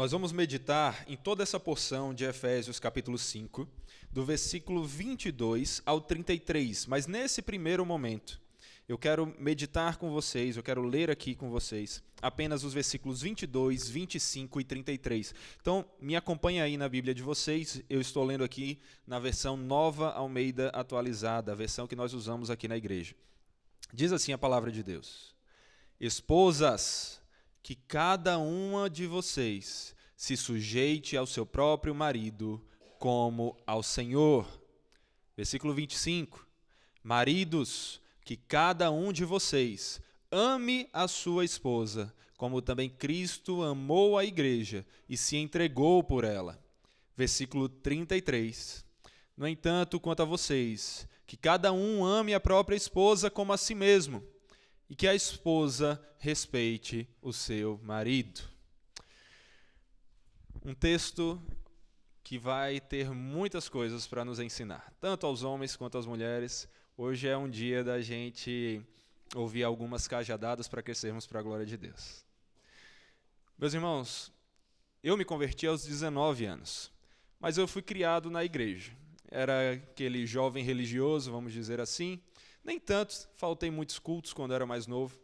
Nós vamos meditar em toda essa porção de Efésios capítulo 5, do versículo 22 ao 33, mas nesse primeiro momento, eu quero meditar com vocês, eu quero ler aqui com vocês apenas os versículos 22, 25 e 33. Então, me acompanhe aí na Bíblia de vocês. Eu estou lendo aqui na versão Nova Almeida Atualizada, a versão que nós usamos aqui na igreja. Diz assim a palavra de Deus: Esposas, que cada uma de vocês se sujeite ao seu próprio marido como ao Senhor. Versículo 25. Maridos, que cada um de vocês ame a sua esposa, como também Cristo amou a igreja e se entregou por ela. Versículo 33. No entanto, quanto a vocês, que cada um ame a própria esposa como a si mesmo, e que a esposa respeite o seu marido. Um texto que vai ter muitas coisas para nos ensinar, tanto aos homens quanto às mulheres, Hoje é um dia da gente ouvir algumas cajadadas para crescermos para a glória de Deus. Meus irmãos, eu me converti aos 19 anos, mas eu fui criado na igreja. Era aquele jovem religioso, vamos dizer assim. Nem tanto, faltei muitos cultos quando era mais novo.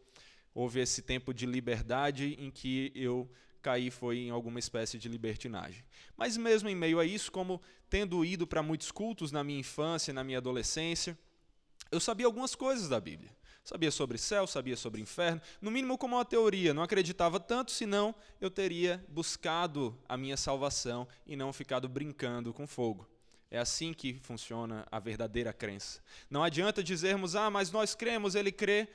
Houve esse tempo de liberdade em que eu caí foi em alguma espécie de libertinagem. Mas mesmo em meio a isso, como tendo ido para muitos cultos na minha infância, na minha adolescência, eu sabia algumas coisas da Bíblia. Sabia sobre céu, sabia sobre inferno, no mínimo como uma teoria. Não acreditava tanto, senão eu teria buscado a minha salvação e não ficado brincando com fogo. É assim que funciona a verdadeira crença. Não adianta dizermos, ah, mas nós cremos, ele crê.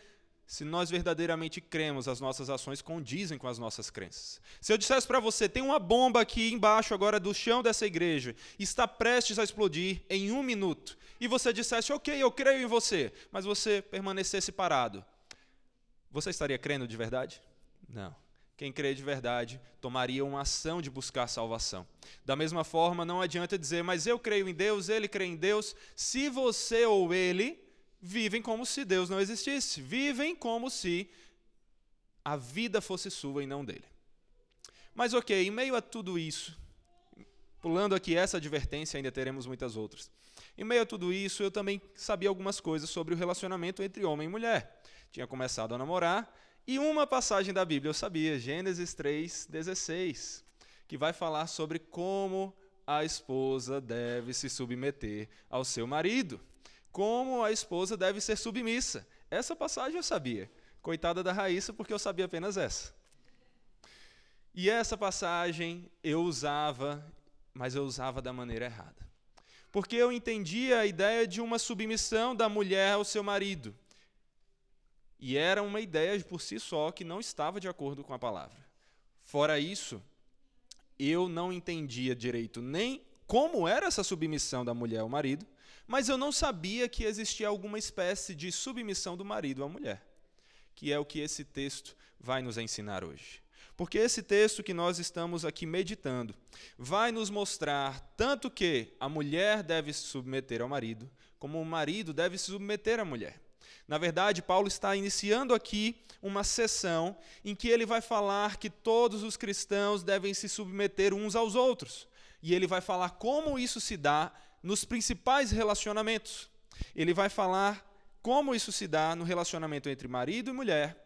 Se nós verdadeiramente cremos, as nossas ações condizem com as nossas crenças. Se eu dissesse para você, tem uma bomba aqui embaixo agora do chão dessa igreja, está prestes a explodir em um minuto, e você dissesse, ok, eu creio em você, mas você permanecesse parado, você estaria crendo de verdade? Não. Quem crê de verdade tomaria uma ação de buscar salvação. Da mesma forma, não adianta dizer, mas eu creio em Deus, ele crê em Deus, se você ou ele vivem como se Deus não existisse, vivem como se a vida fosse sua e não dele. Mas ok, em meio a tudo isso, pulando aqui essa advertência, ainda teremos muitas outras. Em meio a tudo isso, eu também sabia algumas coisas sobre o relacionamento entre homem e mulher. Tinha começado a namorar e uma passagem da Bíblia eu sabia, Gênesis 3:16, que vai falar sobre como a esposa deve se submeter ao seu marido como a esposa deve ser submissa. Essa passagem eu sabia. Coitada da Raíssa, porque eu sabia apenas essa. E essa passagem eu usava, mas eu usava da maneira errada. Porque eu entendia a ideia de uma submissão da mulher ao seu marido. E era uma ideia por si só que não estava de acordo com a palavra. Fora isso, eu não entendia direito nem como era essa submissão da mulher ao marido, mas eu não sabia que existia alguma espécie de submissão do marido à mulher, que é o que esse texto vai nos ensinar hoje. Porque esse texto que nós estamos aqui meditando vai nos mostrar tanto que a mulher deve se submeter ao marido, como o marido deve se submeter à mulher. Na verdade, Paulo está iniciando aqui uma sessão em que ele vai falar que todos os cristãos devem se submeter uns aos outros. E ele vai falar como isso se dá nos principais relacionamentos. Ele vai falar como isso se dá no relacionamento entre marido e mulher,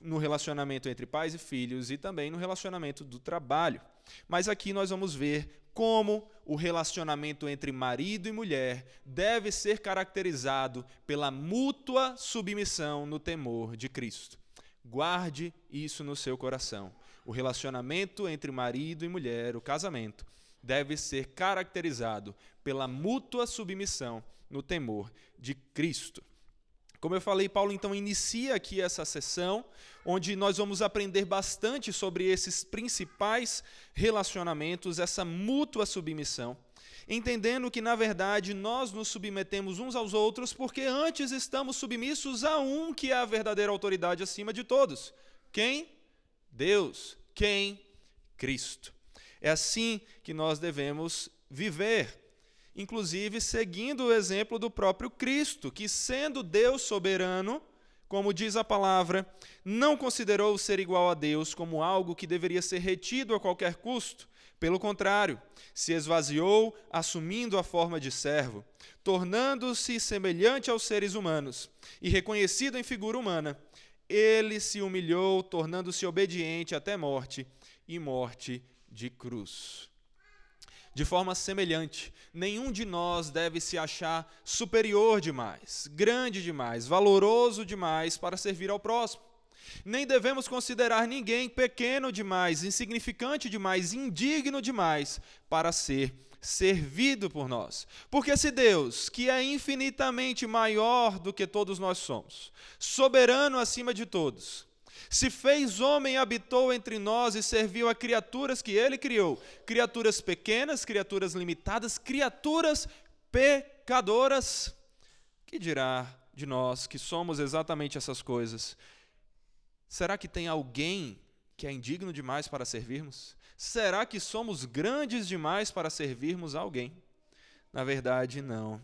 no relacionamento entre pais e filhos e também no relacionamento do trabalho. Mas aqui nós vamos ver como o relacionamento entre marido e mulher deve ser caracterizado pela mútua submissão no temor de Cristo. Guarde isso no seu coração. O relacionamento entre marido e mulher, o casamento, deve ser caracterizado pela mútua submissão no temor de Cristo. Como eu falei, Paulo então inicia aqui essa sessão, onde nós vamos aprender bastante sobre esses principais relacionamentos, essa mútua submissão, entendendo que, na verdade, nós nos submetemos uns aos outros porque antes estamos submissos a um que é a verdadeira autoridade acima de todos. Quem? Deus. Quem? Cristo. É assim que nós devemos viver, inclusive seguindo o exemplo do próprio Cristo, que, sendo Deus soberano, como diz a palavra, não considerou ser igual a Deus como algo que deveria ser retido a qualquer custo. Pelo contrário, se esvaziou, assumindo a forma de servo, tornando-se semelhante aos seres humanos e reconhecido em figura humana. Ele se humilhou, tornando-se obediente até morte e morte de cruz. De forma semelhante, nenhum de nós deve se achar superior demais, grande demais, valoroso demais para servir ao próximo. Nem devemos considerar ninguém pequeno demais, insignificante demais, indigno demais para ser servido por nós. Porque se Deus, que é infinitamente maior do que todos nós somos, soberano acima de todos, se fez homem habitou entre nós e serviu a criaturas que ele criou, criaturas pequenas, criaturas limitadas, criaturas pecadoras, que dirá de nós que somos exatamente essas coisas? Será que tem alguém que é indigno demais para servirmos? Será que somos grandes demais para servirmos alguém? Na verdade, não.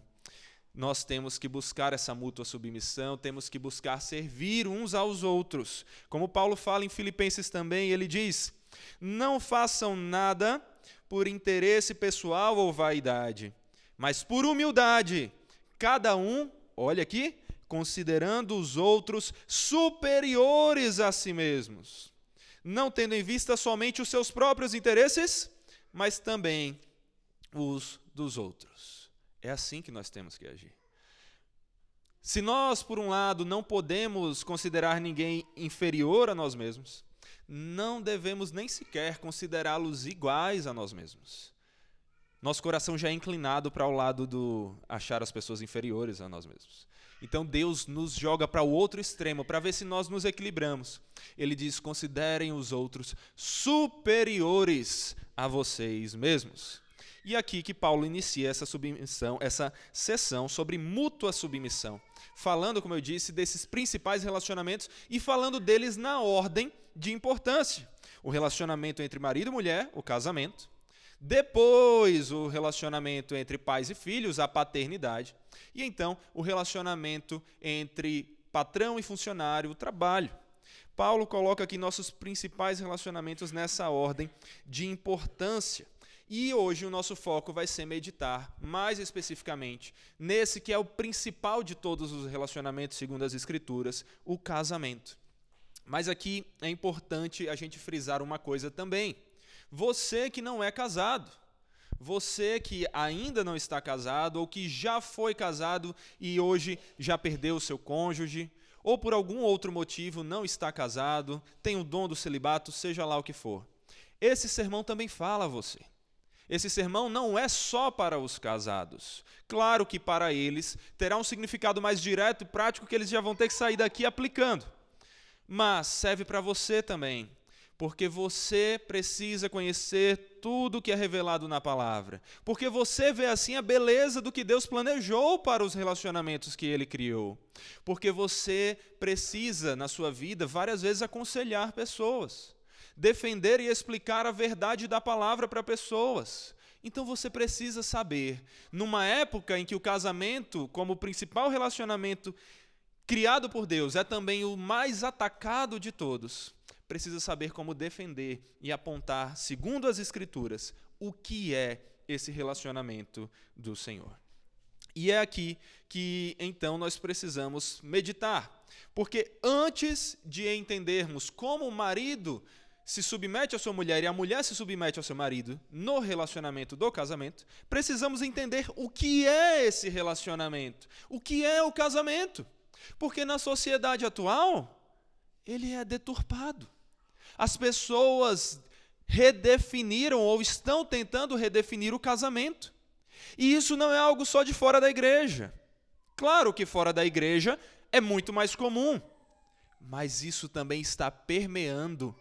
Nós temos que buscar essa mútua submissão, temos que buscar servir uns aos outros. Como Paulo fala em Filipenses também, ele diz: Não façam nada por interesse pessoal ou vaidade, mas por humildade, cada um, olha aqui, considerando os outros superiores a si mesmos, não tendo em vista somente os seus próprios interesses, mas também os dos outros. É assim que nós temos que agir. Se nós, por um lado, não podemos considerar ninguém inferior a nós mesmos, não devemos nem sequer considerá-los iguais a nós mesmos. Nosso coração já é inclinado para o lado do achar as pessoas inferiores a nós mesmos. Então Deus nos joga para o outro extremo para ver se nós nos equilibramos. Ele diz: considerem os outros superiores a vocês mesmos. E aqui que Paulo inicia essa submissão, essa sessão sobre mútua submissão, falando, como eu disse, desses principais relacionamentos e falando deles na ordem de importância. O relacionamento entre marido e mulher, o casamento. Depois, o relacionamento entre pais e filhos, a paternidade. E então, o relacionamento entre patrão e funcionário, o trabalho. Paulo coloca aqui nossos principais relacionamentos nessa ordem de importância. E hoje o nosso foco vai ser meditar mais especificamente nesse que é o principal de todos os relacionamentos, segundo as Escrituras, o casamento. Mas aqui é importante a gente frisar uma coisa também. Você que não é casado, você que ainda não está casado ou que já foi casado e hoje já perdeu o seu cônjuge, ou por algum outro motivo não está casado, tem o dom do celibato, seja lá o que for. Esse sermão também fala a você. Esse sermão não é só para os casados. Claro que para eles terá um significado mais direto e prático que eles já vão ter que sair daqui aplicando. Mas serve para você também porque você precisa conhecer tudo que é revelado na palavra. Porque você vê assim a beleza do que Deus planejou para os relacionamentos que ele criou. Porque você precisa, na sua vida, várias vezes aconselhar pessoas, defender e explicar a verdade da palavra para pessoas. Então você precisa saber, numa época em que o casamento, como principal relacionamento criado por Deus, é também o mais atacado de todos precisa saber como defender e apontar, segundo as Escrituras, o que é esse relacionamento do Senhor. E é aqui que então nós precisamos meditar, porque antes de entendermos como o marido se submete à sua mulher e a mulher se submete ao seu marido no relacionamento do casamento, precisamos entender o que é esse relacionamento, o que é o casamento. Porque na sociedade atual, ele é deturpado. As pessoas redefiniram ou estão tentando redefinir o casamento. E isso não é algo só de fora da igreja. Claro que fora da igreja é muito mais comum, mas isso também está permeando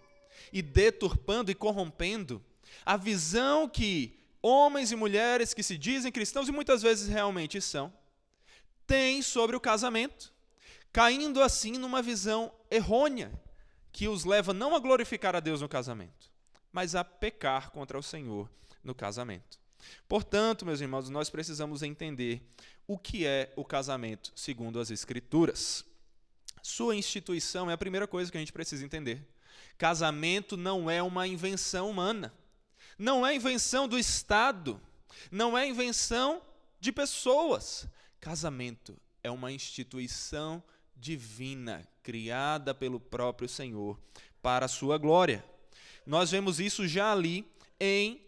e deturpando e corrompendo a visão que homens e mulheres que se dizem cristãos e muitas vezes realmente são, têm sobre o casamento, caindo assim numa visão errônea que os leva não a glorificar a Deus no casamento, mas a pecar contra o Senhor no casamento. Portanto, meus irmãos, nós precisamos entender o que é o casamento segundo as Escrituras. Sua instituição é a primeira coisa que a gente precisa entender. Casamento não é uma invenção humana. Não é invenção do Estado. Não é invenção de pessoas. Casamento é uma instituição divina, criada pelo próprio Senhor para a sua glória. Nós vemos isso já ali em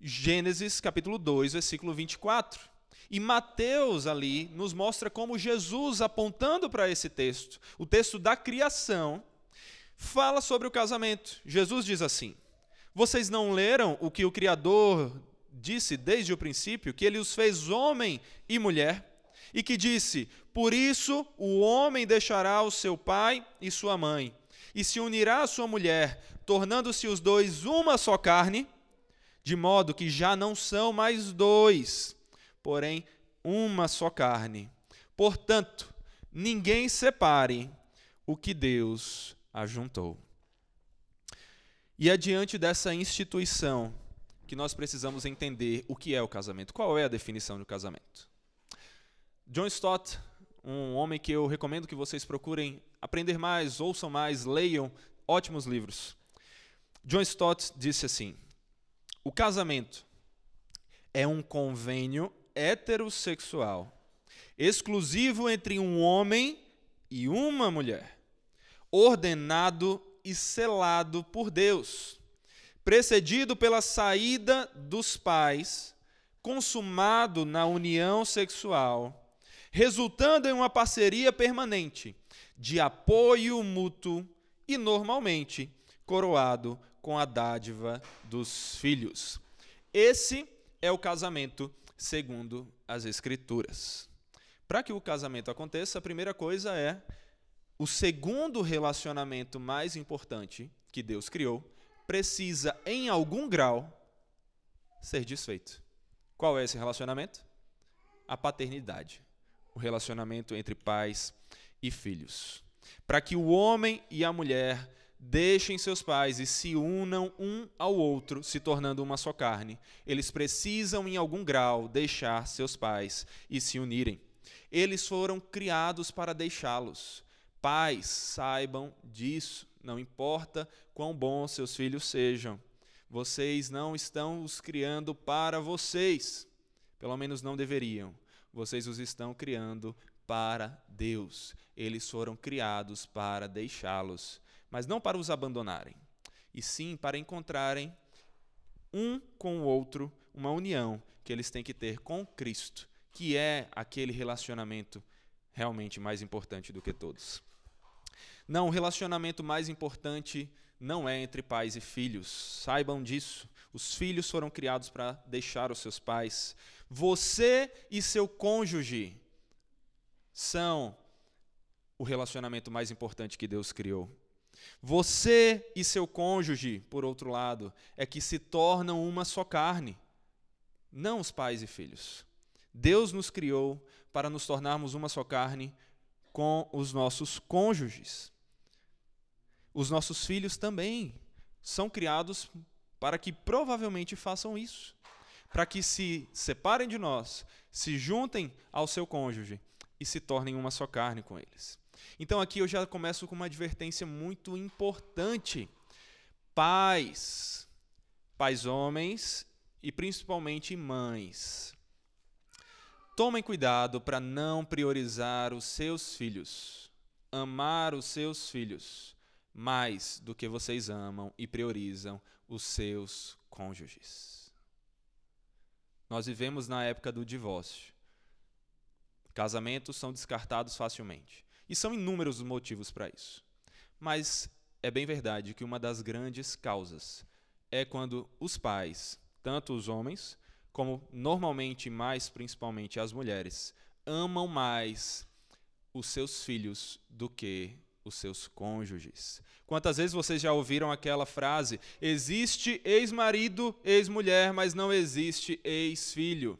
Gênesis capítulo 2, versículo 24. E Mateus ali nos mostra como Jesus, apontando para esse texto, o texto da criação, fala sobre o casamento. Jesus diz assim: Vocês não leram o que o Criador disse desde o princípio, que ele os fez homem e mulher? E que disse: Por isso o homem deixará o seu pai e sua mãe, e se unirá à sua mulher, tornando-se os dois uma só carne, de modo que já não são mais dois porém uma só carne. Portanto, ninguém separe o que Deus ajuntou. E é diante dessa instituição que nós precisamos entender o que é o casamento. Qual é a definição do casamento? John Stott, um homem que eu recomendo que vocês procurem aprender mais, ouçam mais, leiam ótimos livros. John Stott disse assim: O casamento é um convênio heterossexual, exclusivo entre um homem e uma mulher, ordenado e selado por Deus, precedido pela saída dos pais, consumado na união sexual, resultando em uma parceria permanente de apoio mútuo e, normalmente, coroado com a dádiva dos filhos. Esse é o casamento segundo as Escrituras. Para que o casamento aconteça, a primeira coisa é o segundo relacionamento mais importante que Deus criou precisa, em algum grau, ser desfeito. Qual é esse relacionamento? A paternidade. O relacionamento entre pais e filhos. Para que o homem e a mulher deixem seus pais e se unam um ao outro, se tornando uma só carne. Eles precisam, em algum grau, deixar seus pais e se unirem. Eles foram criados para deixá-los. Pais, saibam disso. Não importa quão bons seus filhos sejam. Vocês não estão os criando para vocês. Pelo menos não deveriam. Vocês os estão criando para Deus. Eles foram criados para deixá-los mas não para os abandonarem, e sim para encontrarem um com o outro uma união que eles têm que ter com Cristo, que é aquele relacionamento realmente mais importante do que todos. Não, o relacionamento mais importante não é entre pais e filhos. Saibam disso. Os filhos foram criados para deixar os seus pais. Você e seu cônjuge são o relacionamento mais importante que Deus criou. Você e seu cônjuge, por outro lado, é que se tornam uma só carne, não os pais e filhos. Deus nos criou para nos tornarmos uma só carne com os nossos cônjuges. Os nossos filhos também são criados para que provavelmente façam isso, para que se separem de nós, se juntem ao seu cônjuge e se tornem uma só carne com eles. Então aqui eu já começo com uma advertência muito importante. Pais, pais homens e principalmente mães, tomem cuidado para não priorizar os seus filhos, amar os seus filhos mais do que vocês amam e priorizam os seus cônjuges. Nós vivemos na época do divórcio. Casamentos são descartados facilmente. E são inúmeros os motivos para isso. Mas é bem verdade que uma das grandes causas é quando os pais, tanto os homens, como normalmente mais principalmente as mulheres, amam mais os seus filhos do que os seus cônjuges. Quantas vezes vocês já ouviram aquela frase: existe ex-marido, ex-mulher, mas não existe ex-filho?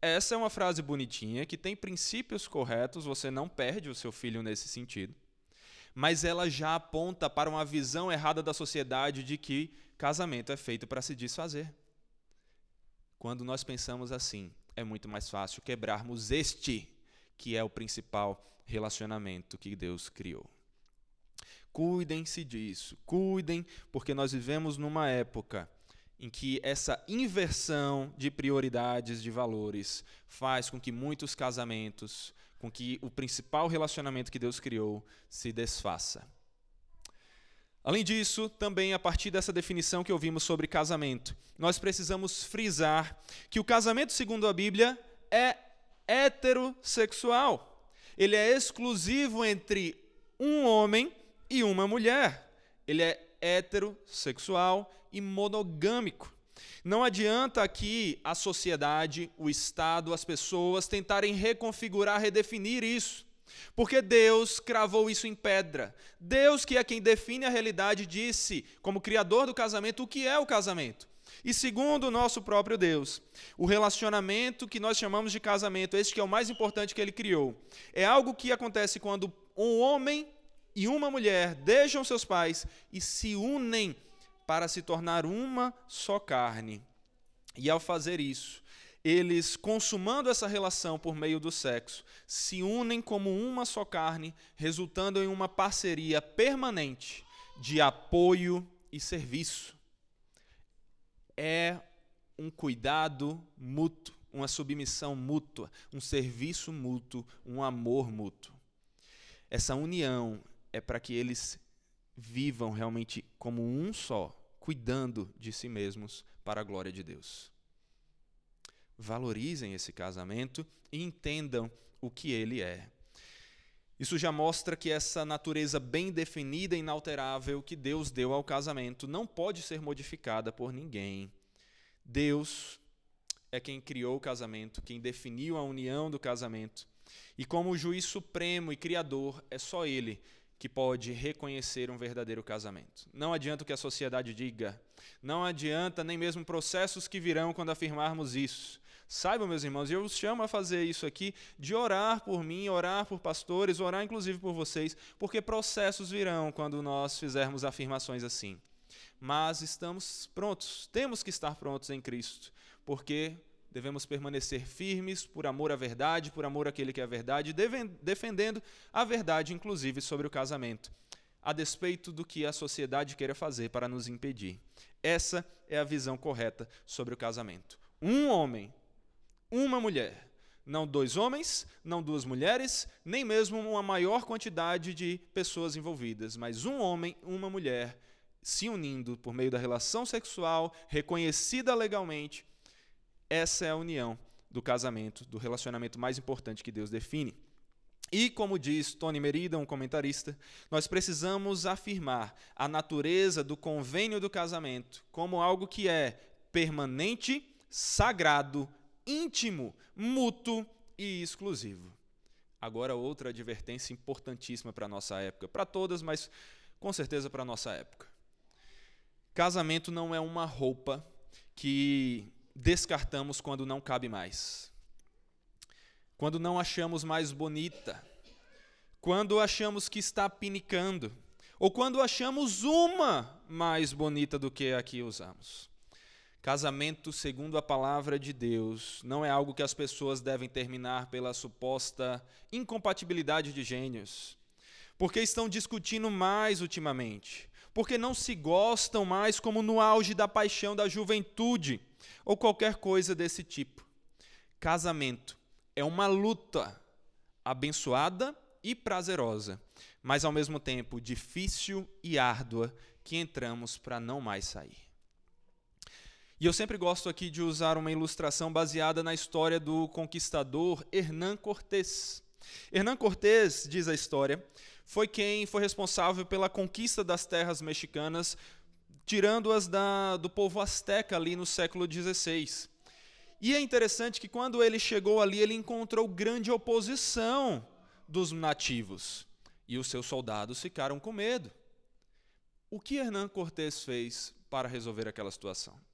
Essa é uma frase bonitinha que tem princípios corretos, você não perde o seu filho nesse sentido. Mas ela já aponta para uma visão errada da sociedade de que casamento é feito para se desfazer. Quando nós pensamos assim, é muito mais fácil quebrarmos este, que é o principal relacionamento que Deus criou. Cuidem-se disso, cuidem, porque nós vivemos numa época em que essa inversão de prioridades, de valores, faz com que muitos casamentos, com que o principal relacionamento que Deus criou se desfaça. Além disso, também a partir dessa definição que ouvimos sobre casamento, nós precisamos frisar que o casamento, segundo a Bíblia, é heterossexual. Ele é exclusivo entre um homem e uma mulher. Ele é heterossexual e monogâmico. Não adianta aqui a sociedade, o Estado, as pessoas tentarem reconfigurar, redefinir isso. Porque Deus cravou isso em pedra. Deus, que é quem define a realidade, disse, como criador do casamento, o que é o casamento. E segundo o nosso próprio Deus, o relacionamento que nós chamamos de casamento, este que é o mais importante que ele criou, é algo que acontece quando um homem e uma mulher deixam seus pais e se unem para se tornar uma só carne. E ao fazer isso, eles, consumando essa relação por meio do sexo, se unem como uma só carne, resultando em uma parceria permanente de apoio e serviço. É um cuidado mútuo, uma submissão mútua, um serviço mútuo, um amor mútuo. Essa união é para que eles vivam realmente como um só, cuidando de si mesmos para a glória de Deus valorizem esse casamento e entendam o que ele é. Isso já mostra que essa natureza bem definida e inalterável que Deus deu ao casamento não pode ser modificada por ninguém. Deus é quem criou o casamento, quem definiu a união do casamento. E como juiz supremo e criador, é só ele que pode reconhecer um verdadeiro casamento. Não adianta o que a sociedade diga, não adianta nem mesmo processos que virão quando afirmarmos isso. Saibam, meus irmãos, e eu os chamo a fazer isso aqui, de orar por mim, orar por pastores, orar inclusive por vocês, porque processos virão quando nós fizermos afirmações assim. Mas estamos prontos, temos que estar prontos em Cristo, porque devemos permanecer firmes por amor à verdade, por amor àquele que é a verdade, defendendo a verdade, inclusive sobre o casamento, a despeito do que a sociedade queira fazer para nos impedir. Essa é a visão correta sobre o casamento. Um homem uma mulher. Não dois homens, não duas mulheres, nem mesmo uma maior quantidade de pessoas envolvidas, mas um homem, uma mulher se unindo por meio da relação sexual reconhecida legalmente. Essa é a união do casamento, do relacionamento mais importante que Deus define. E, como diz Tony Merida, um comentarista, nós precisamos afirmar a natureza do convênio do casamento como algo que é permanente, sagrado, íntimo, mútuo e exclusivo. Agora, outra advertência importantíssima para a nossa época, para todas, mas com certeza para a nossa época. Casamento não é uma roupa que descartamos quando não cabe mais, quando não achamos mais bonita, quando achamos que está pinicando, ou quando achamos uma mais bonita do que a que usamos. Casamento, segundo a palavra de Deus, não é algo que as pessoas devem terminar pela suposta incompatibilidade de gênios, porque estão discutindo mais ultimamente, porque não se gostam mais como no auge da paixão da juventude, ou qualquer coisa desse tipo. Casamento é uma luta abençoada e prazerosa, mas ao mesmo tempo difícil e árdua que entramos para não mais sair. E eu sempre gosto aqui de usar uma ilustração baseada na história do conquistador Hernán Cortés. Hernán Cortés, diz a história, foi quem foi responsável pela conquista das terras mexicanas, tirando-as do povo asteca ali no século XVI. E é interessante que quando ele chegou ali, ele encontrou grande oposição dos nativos. E os seus soldados ficaram com medo. O que Hernán Cortés fez para resolver aquela situação?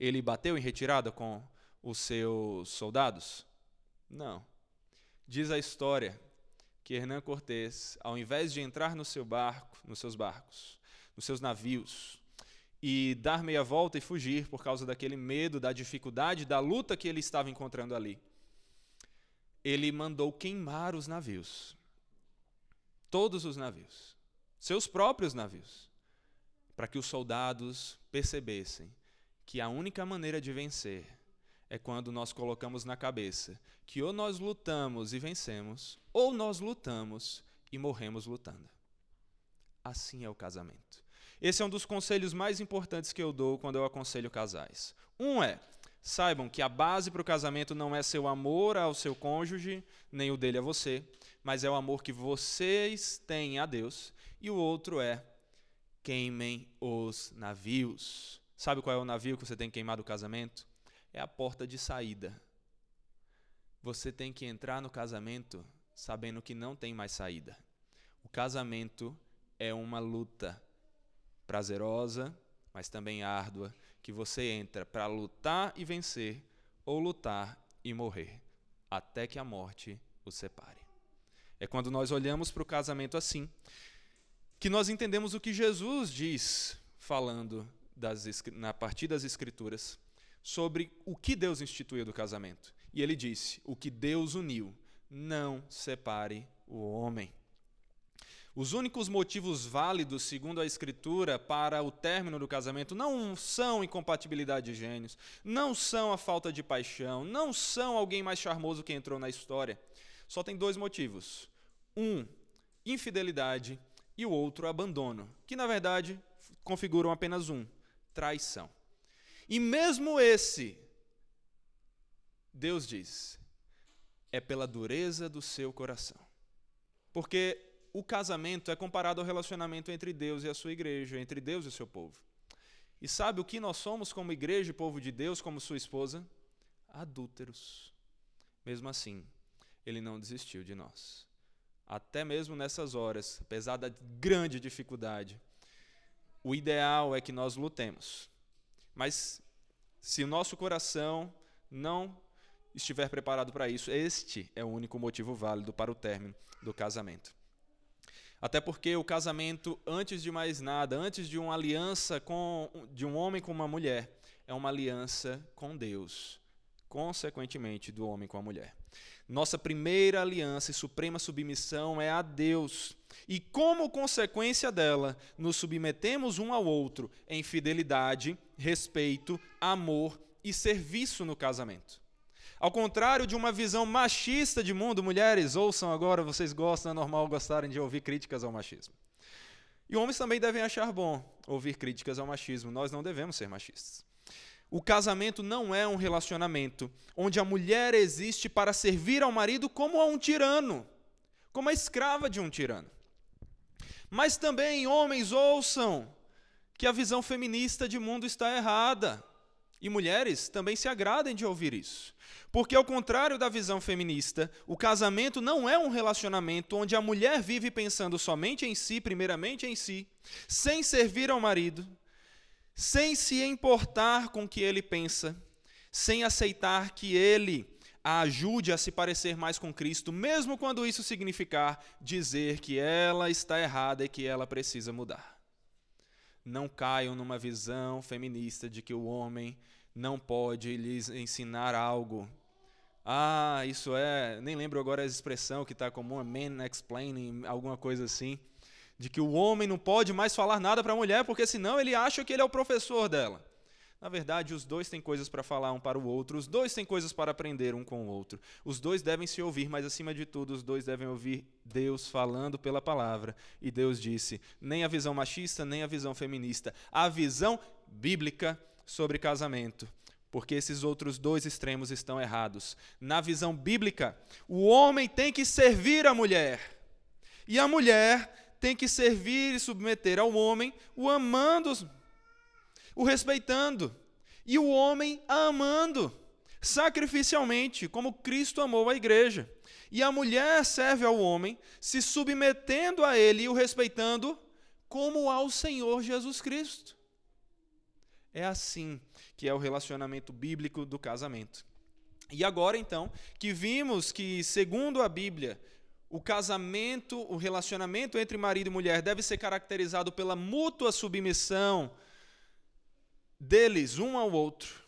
Ele bateu em retirada com os seus soldados? Não. Diz a história que Hernán Cortés, ao invés de entrar no seu barco, nos seus barcos, nos seus navios, e dar meia volta e fugir por causa daquele medo, da dificuldade, da luta que ele estava encontrando ali, ele mandou queimar os navios. Todos os navios. Seus próprios navios. Para que os soldados percebessem que a única maneira de vencer é quando nós colocamos na cabeça que ou nós lutamos e vencemos, ou nós lutamos e morremos lutando. Assim é o casamento. Esse é um dos conselhos mais importantes que eu dou quando eu aconselho casais. Um é: saibam que a base para o casamento não é seu amor ao seu cônjuge, nem o dele a você, mas é o amor que vocês têm a Deus, e o outro é: queimem os navios. Sabe qual é o navio que você tem que queimar do casamento? É a porta de saída. Você tem que entrar no casamento sabendo que não tem mais saída. O casamento é uma luta prazerosa, mas também árdua, que você entra para lutar e vencer, ou lutar e morrer, até que a morte os separe. É quando nós olhamos para o casamento assim, que nós entendemos o que Jesus diz, falando das, na partir das Escrituras, sobre o que Deus instituiu do casamento. E ele disse: O que Deus uniu, não separe o homem. Os únicos motivos válidos, segundo a Escritura, para o término do casamento não são incompatibilidade de gênios, não são a falta de paixão, não são alguém mais charmoso que entrou na história. Só tem dois motivos: um, infidelidade, e o outro, abandono, que na verdade configuram apenas um: traição. E mesmo esse, Deus diz, é pela dureza do seu coração. Porque o casamento é comparado ao relacionamento entre Deus e a sua igreja, entre Deus e o seu povo. E sabe o que nós somos como igreja e povo de Deus, como sua esposa? Adúlteros. Mesmo assim, ele não desistiu de nós. Até mesmo nessas horas, apesar da grande dificuldade, o ideal é que nós lutemos. Mas se o nosso coração não estiver preparado para isso, este é o único motivo válido para o término do casamento. Até porque o casamento, antes de mais nada, antes de uma aliança com, de um homem com uma mulher, é uma aliança com Deus, consequentemente, do homem com a mulher. Nossa primeira aliança e suprema submissão é a Deus. E como consequência dela, nos submetemos um ao outro em fidelidade, respeito, amor e serviço no casamento. Ao contrário de uma visão machista de mundo, mulheres, ouçam agora, vocês gostam, é normal gostarem de ouvir críticas ao machismo. E homens também devem achar bom ouvir críticas ao machismo, nós não devemos ser machistas. O casamento não é um relacionamento onde a mulher existe para servir ao marido como a um tirano, como a escrava de um tirano. Mas também, homens, ouçam que a visão feminista de mundo está errada. E mulheres também se agradem de ouvir isso. Porque, ao contrário da visão feminista, o casamento não é um relacionamento onde a mulher vive pensando somente em si, primeiramente em si, sem servir ao marido, sem se importar com o que ele pensa, sem aceitar que ele a ajude a se parecer mais com Cristo, mesmo quando isso significar dizer que ela está errada e que ela precisa mudar. Não caiam numa visão feminista de que o homem não pode lhes ensinar algo ah, isso é. Nem lembro agora a expressão que está comum, man explaining, alguma coisa assim. De que o homem não pode mais falar nada para a mulher, porque senão ele acha que ele é o professor dela. Na verdade, os dois têm coisas para falar um para o outro, os dois têm coisas para aprender um com o outro. Os dois devem se ouvir, mas acima de tudo, os dois devem ouvir Deus falando pela palavra. E Deus disse: nem a visão machista, nem a visão feminista, a visão bíblica sobre casamento porque esses outros dois extremos estão errados. Na visão bíblica, o homem tem que servir a mulher, e a mulher tem que servir e submeter ao homem, o amando, o respeitando, e o homem amando, sacrificialmente, como Cristo amou a igreja. E a mulher serve ao homem, se submetendo a ele e o respeitando, como ao Senhor Jesus Cristo. É assim que é o relacionamento bíblico do casamento. E agora então, que vimos que, segundo a Bíblia, o casamento, o relacionamento entre marido e mulher deve ser caracterizado pela mútua submissão deles um ao outro,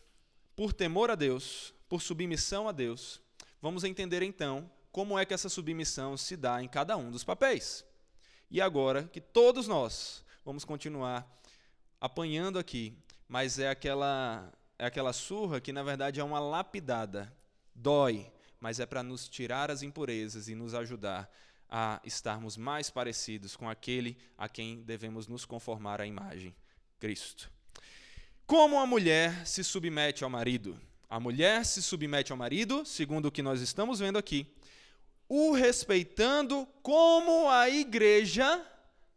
por temor a Deus, por submissão a Deus. vamos entender então como é que essa submissão se dá em cada um dos papéis. E agora que todos nós vamos continuar apanhando aqui, mas é aquela é aquela surra que na verdade é uma lapidada. Dói, mas é para nos tirar as impurezas e nos ajudar a estarmos mais parecidos com aquele a quem devemos nos conformar à imagem, Cristo. Como a mulher se submete ao marido? A mulher se submete ao marido, segundo o que nós estamos vendo aqui, o respeitando como a igreja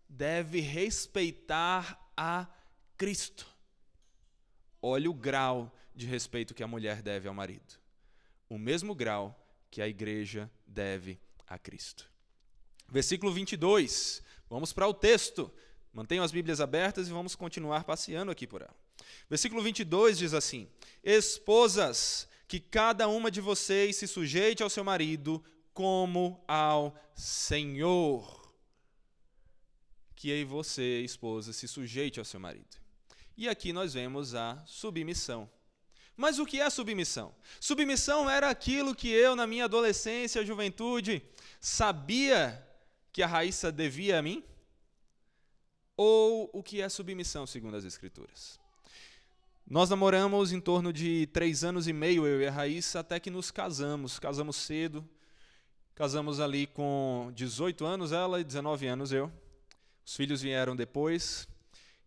deve respeitar a Cristo. Olha o grau de respeito que a mulher deve ao marido. O mesmo grau que a igreja deve a Cristo. Versículo 22. Vamos para o texto. Mantenham as Bíblias abertas e vamos continuar passeando aqui por ela. Versículo 22 diz assim: Esposas, que cada uma de vocês se sujeite ao seu marido como ao Senhor. Que aí você, esposa, se sujeite ao seu marido. E aqui nós vemos a submissão. Mas o que é submissão? Submissão era aquilo que eu, na minha adolescência, juventude, sabia que a Raíssa devia a mim? Ou o que é submissão, segundo as Escrituras? Nós namoramos em torno de três anos e meio, eu e a Raíssa, até que nos casamos. Casamos cedo. Casamos ali com 18 anos, ela, e 19 anos eu. Os filhos vieram depois.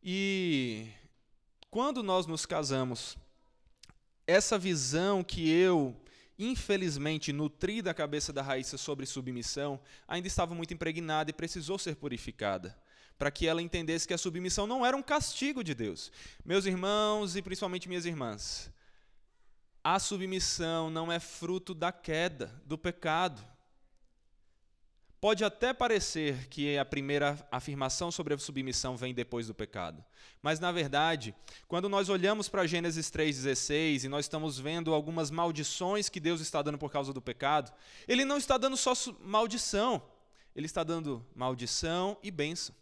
E quando nós nos casamos, essa visão que eu, infelizmente, nutri da cabeça da Raíssa sobre submissão, ainda estava muito impregnada e precisou ser purificada para que ela entendesse que a submissão não era um castigo de Deus. Meus irmãos e principalmente minhas irmãs, a submissão não é fruto da queda, do pecado. Pode até parecer que a primeira afirmação sobre a submissão vem depois do pecado. Mas, na verdade, quando nós olhamos para Gênesis 3,16 e nós estamos vendo algumas maldições que Deus está dando por causa do pecado, Ele não está dando só maldição, Ele está dando maldição e bênção.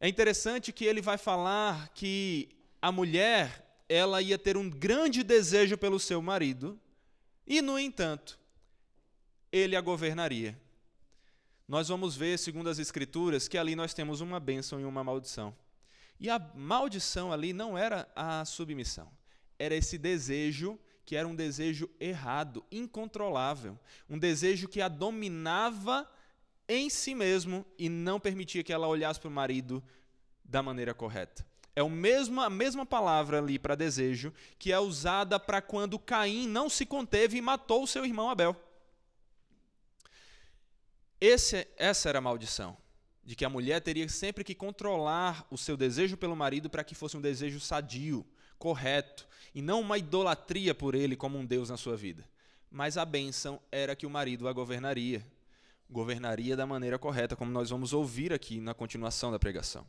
É interessante que ele vai falar que a mulher ela ia ter um grande desejo pelo seu marido e, no entanto, ele a governaria. Nós vamos ver, segundo as Escrituras, que ali nós temos uma bênção e uma maldição. E a maldição ali não era a submissão, era esse desejo que era um desejo errado, incontrolável, um desejo que a dominava em si mesmo e não permitia que ela olhasse para o marido da maneira correta. É o mesmo, a mesma palavra ali para desejo que é usada para quando Caim não se conteve e matou o seu irmão Abel. Esse, essa era a maldição, de que a mulher teria sempre que controlar o seu desejo pelo marido para que fosse um desejo sadio, correto, e não uma idolatria por ele como um Deus na sua vida. Mas a bênção era que o marido a governaria, governaria da maneira correta, como nós vamos ouvir aqui na continuação da pregação.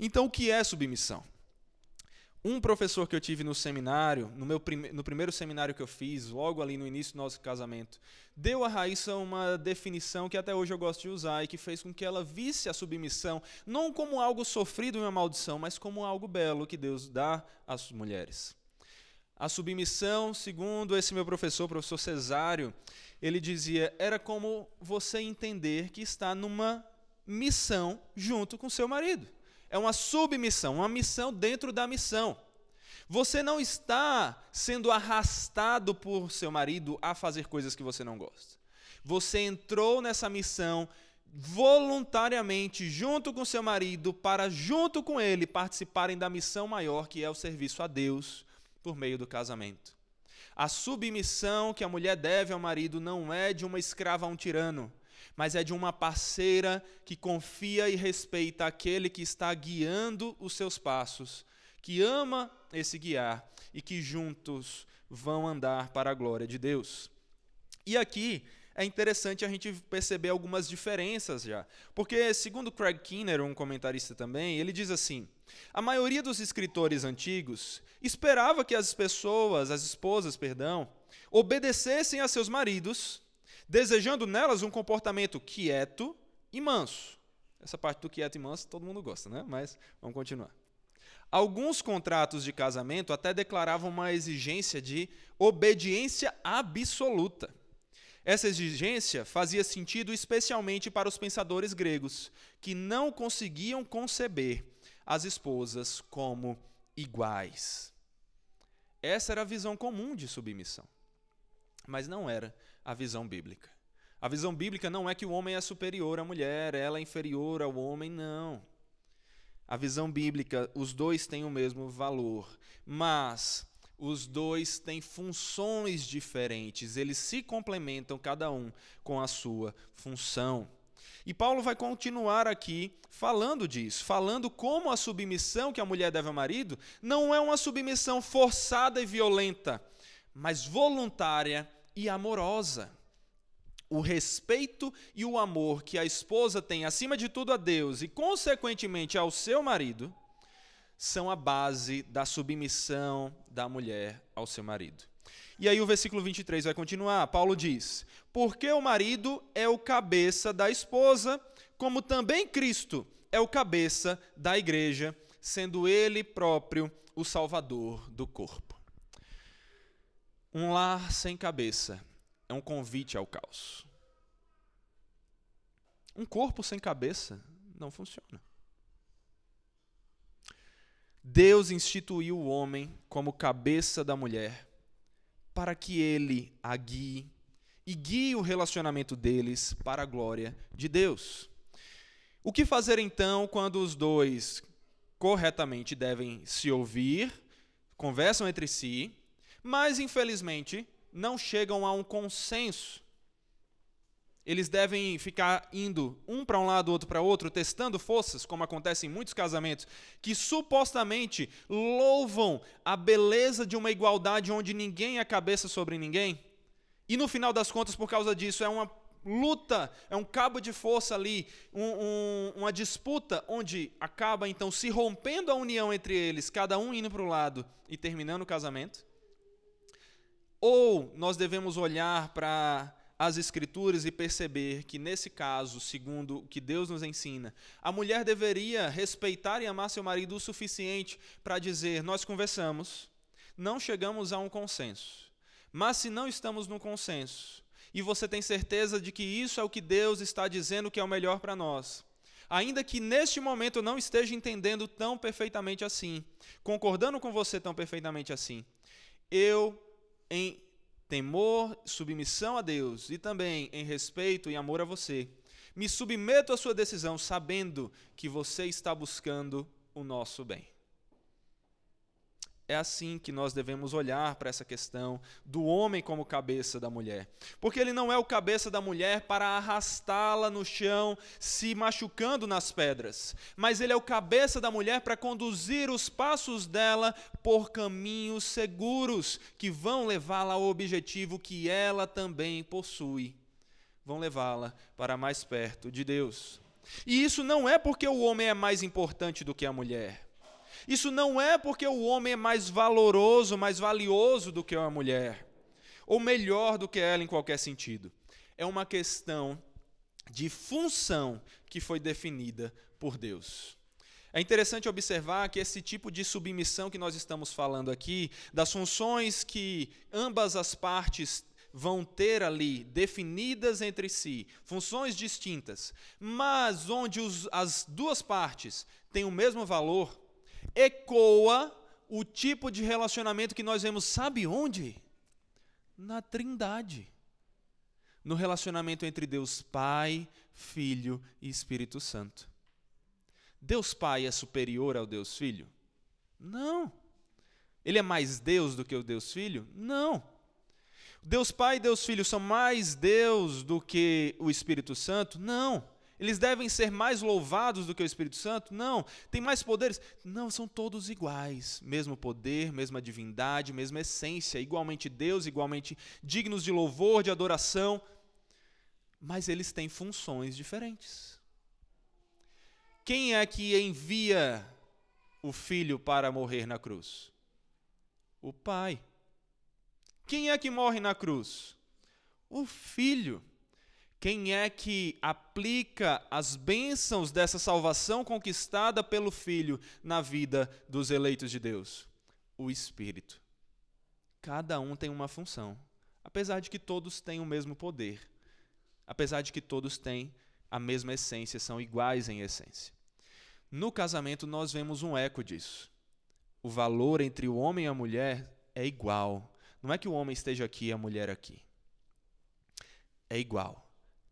Então, o que é submissão? Um professor que eu tive no seminário, no, meu prime no primeiro seminário que eu fiz, logo ali no início do nosso casamento, deu a Raíssa uma definição que até hoje eu gosto de usar e que fez com que ela visse a submissão não como algo sofrido e uma maldição, mas como algo belo que Deus dá às mulheres. A submissão, segundo esse meu professor, professor Cesário, ele dizia, era como você entender que está numa missão junto com seu marido. É uma submissão, uma missão dentro da missão. Você não está sendo arrastado por seu marido a fazer coisas que você não gosta. Você entrou nessa missão voluntariamente junto com seu marido para junto com ele participarem da missão maior que é o serviço a Deus por meio do casamento. A submissão que a mulher deve ao marido não é de uma escrava a um tirano, mas é de uma parceira que confia e respeita aquele que está guiando os seus passos, que ama esse guiar e que juntos vão andar para a glória de Deus. E aqui é interessante a gente perceber algumas diferenças já. Porque, segundo Craig Kinner, um comentarista também, ele diz assim: a maioria dos escritores antigos esperava que as pessoas, as esposas, perdão, obedecessem a seus maridos desejando nelas um comportamento quieto e manso. Essa parte do quieto e manso todo mundo gosta, né? Mas vamos continuar. Alguns contratos de casamento até declaravam uma exigência de obediência absoluta. Essa exigência fazia sentido especialmente para os pensadores gregos, que não conseguiam conceber as esposas como iguais. Essa era a visão comum de submissão, mas não era a visão bíblica. A visão bíblica não é que o homem é superior à mulher, ela é inferior ao homem, não. A visão bíblica, os dois têm o mesmo valor, mas os dois têm funções diferentes, eles se complementam, cada um com a sua função. E Paulo vai continuar aqui falando disso, falando como a submissão que a mulher deve ao marido não é uma submissão forçada e violenta, mas voluntária e amorosa o respeito e o amor que a esposa tem acima de tudo a Deus e, consequentemente, ao seu marido, são a base da submissão da mulher ao seu marido. E aí o versículo 23 vai continuar. Paulo diz: Porque o marido é o cabeça da esposa, como também Cristo é o cabeça da igreja, sendo ele próprio o salvador do corpo. Um lar sem cabeça é um convite ao caos. Um corpo sem cabeça não funciona. Deus instituiu o homem como cabeça da mulher para que ele a guie e guie o relacionamento deles para a glória de Deus. O que fazer então quando os dois corretamente devem se ouvir, conversam entre si, mas infelizmente não chegam a um consenso. Eles devem ficar indo um para um lado, outro para outro, testando forças, como acontece em muitos casamentos, que supostamente louvam a beleza de uma igualdade onde ninguém é cabeça sobre ninguém. E no final das contas, por causa disso, é uma luta, é um cabo de força ali, um, um, uma disputa onde acaba então se rompendo a união entre eles, cada um indo para o lado e terminando o casamento. Ou nós devemos olhar para as Escrituras e perceber que, nesse caso, segundo o que Deus nos ensina, a mulher deveria respeitar e amar seu marido o suficiente para dizer: Nós conversamos, não chegamos a um consenso. Mas se não estamos no consenso, e você tem certeza de que isso é o que Deus está dizendo que é o melhor para nós, ainda que neste momento eu não esteja entendendo tão perfeitamente assim, concordando com você tão perfeitamente assim, eu em temor, submissão a Deus e também em respeito e amor a você, me submeto à sua decisão sabendo que você está buscando o nosso bem. É assim que nós devemos olhar para essa questão do homem como cabeça da mulher. Porque ele não é o cabeça da mulher para arrastá-la no chão, se machucando nas pedras, mas ele é o cabeça da mulher para conduzir os passos dela por caminhos seguros que vão levá-la ao objetivo que ela também possui. Vão levá-la para mais perto de Deus. E isso não é porque o homem é mais importante do que a mulher isso não é porque o homem é mais valoroso, mais valioso do que a mulher, ou melhor do que ela em qualquer sentido. É uma questão de função que foi definida por Deus. É interessante observar que esse tipo de submissão que nós estamos falando aqui, das funções que ambas as partes vão ter ali definidas entre si, funções distintas, mas onde os, as duas partes têm o mesmo valor, ecoa o tipo de relacionamento que nós vemos, sabe onde? Na Trindade. No relacionamento entre Deus Pai, Filho e Espírito Santo. Deus Pai é superior ao Deus Filho? Não. Ele é mais Deus do que o Deus Filho? Não. Deus Pai e Deus Filho são mais Deus do que o Espírito Santo? Não. Eles devem ser mais louvados do que o Espírito Santo? Não. Tem mais poderes? Não, são todos iguais. Mesmo poder, mesma divindade, mesma essência, igualmente Deus, igualmente dignos de louvor, de adoração. Mas eles têm funções diferentes. Quem é que envia o filho para morrer na cruz? O pai. Quem é que morre na cruz? O filho. Quem é que aplica as bênçãos dessa salvação conquistada pelo Filho na vida dos eleitos de Deus? O Espírito. Cada um tem uma função, apesar de que todos têm o mesmo poder, apesar de que todos têm a mesma essência, são iguais em essência. No casamento, nós vemos um eco disso. O valor entre o homem e a mulher é igual. Não é que o homem esteja aqui e a mulher aqui. É igual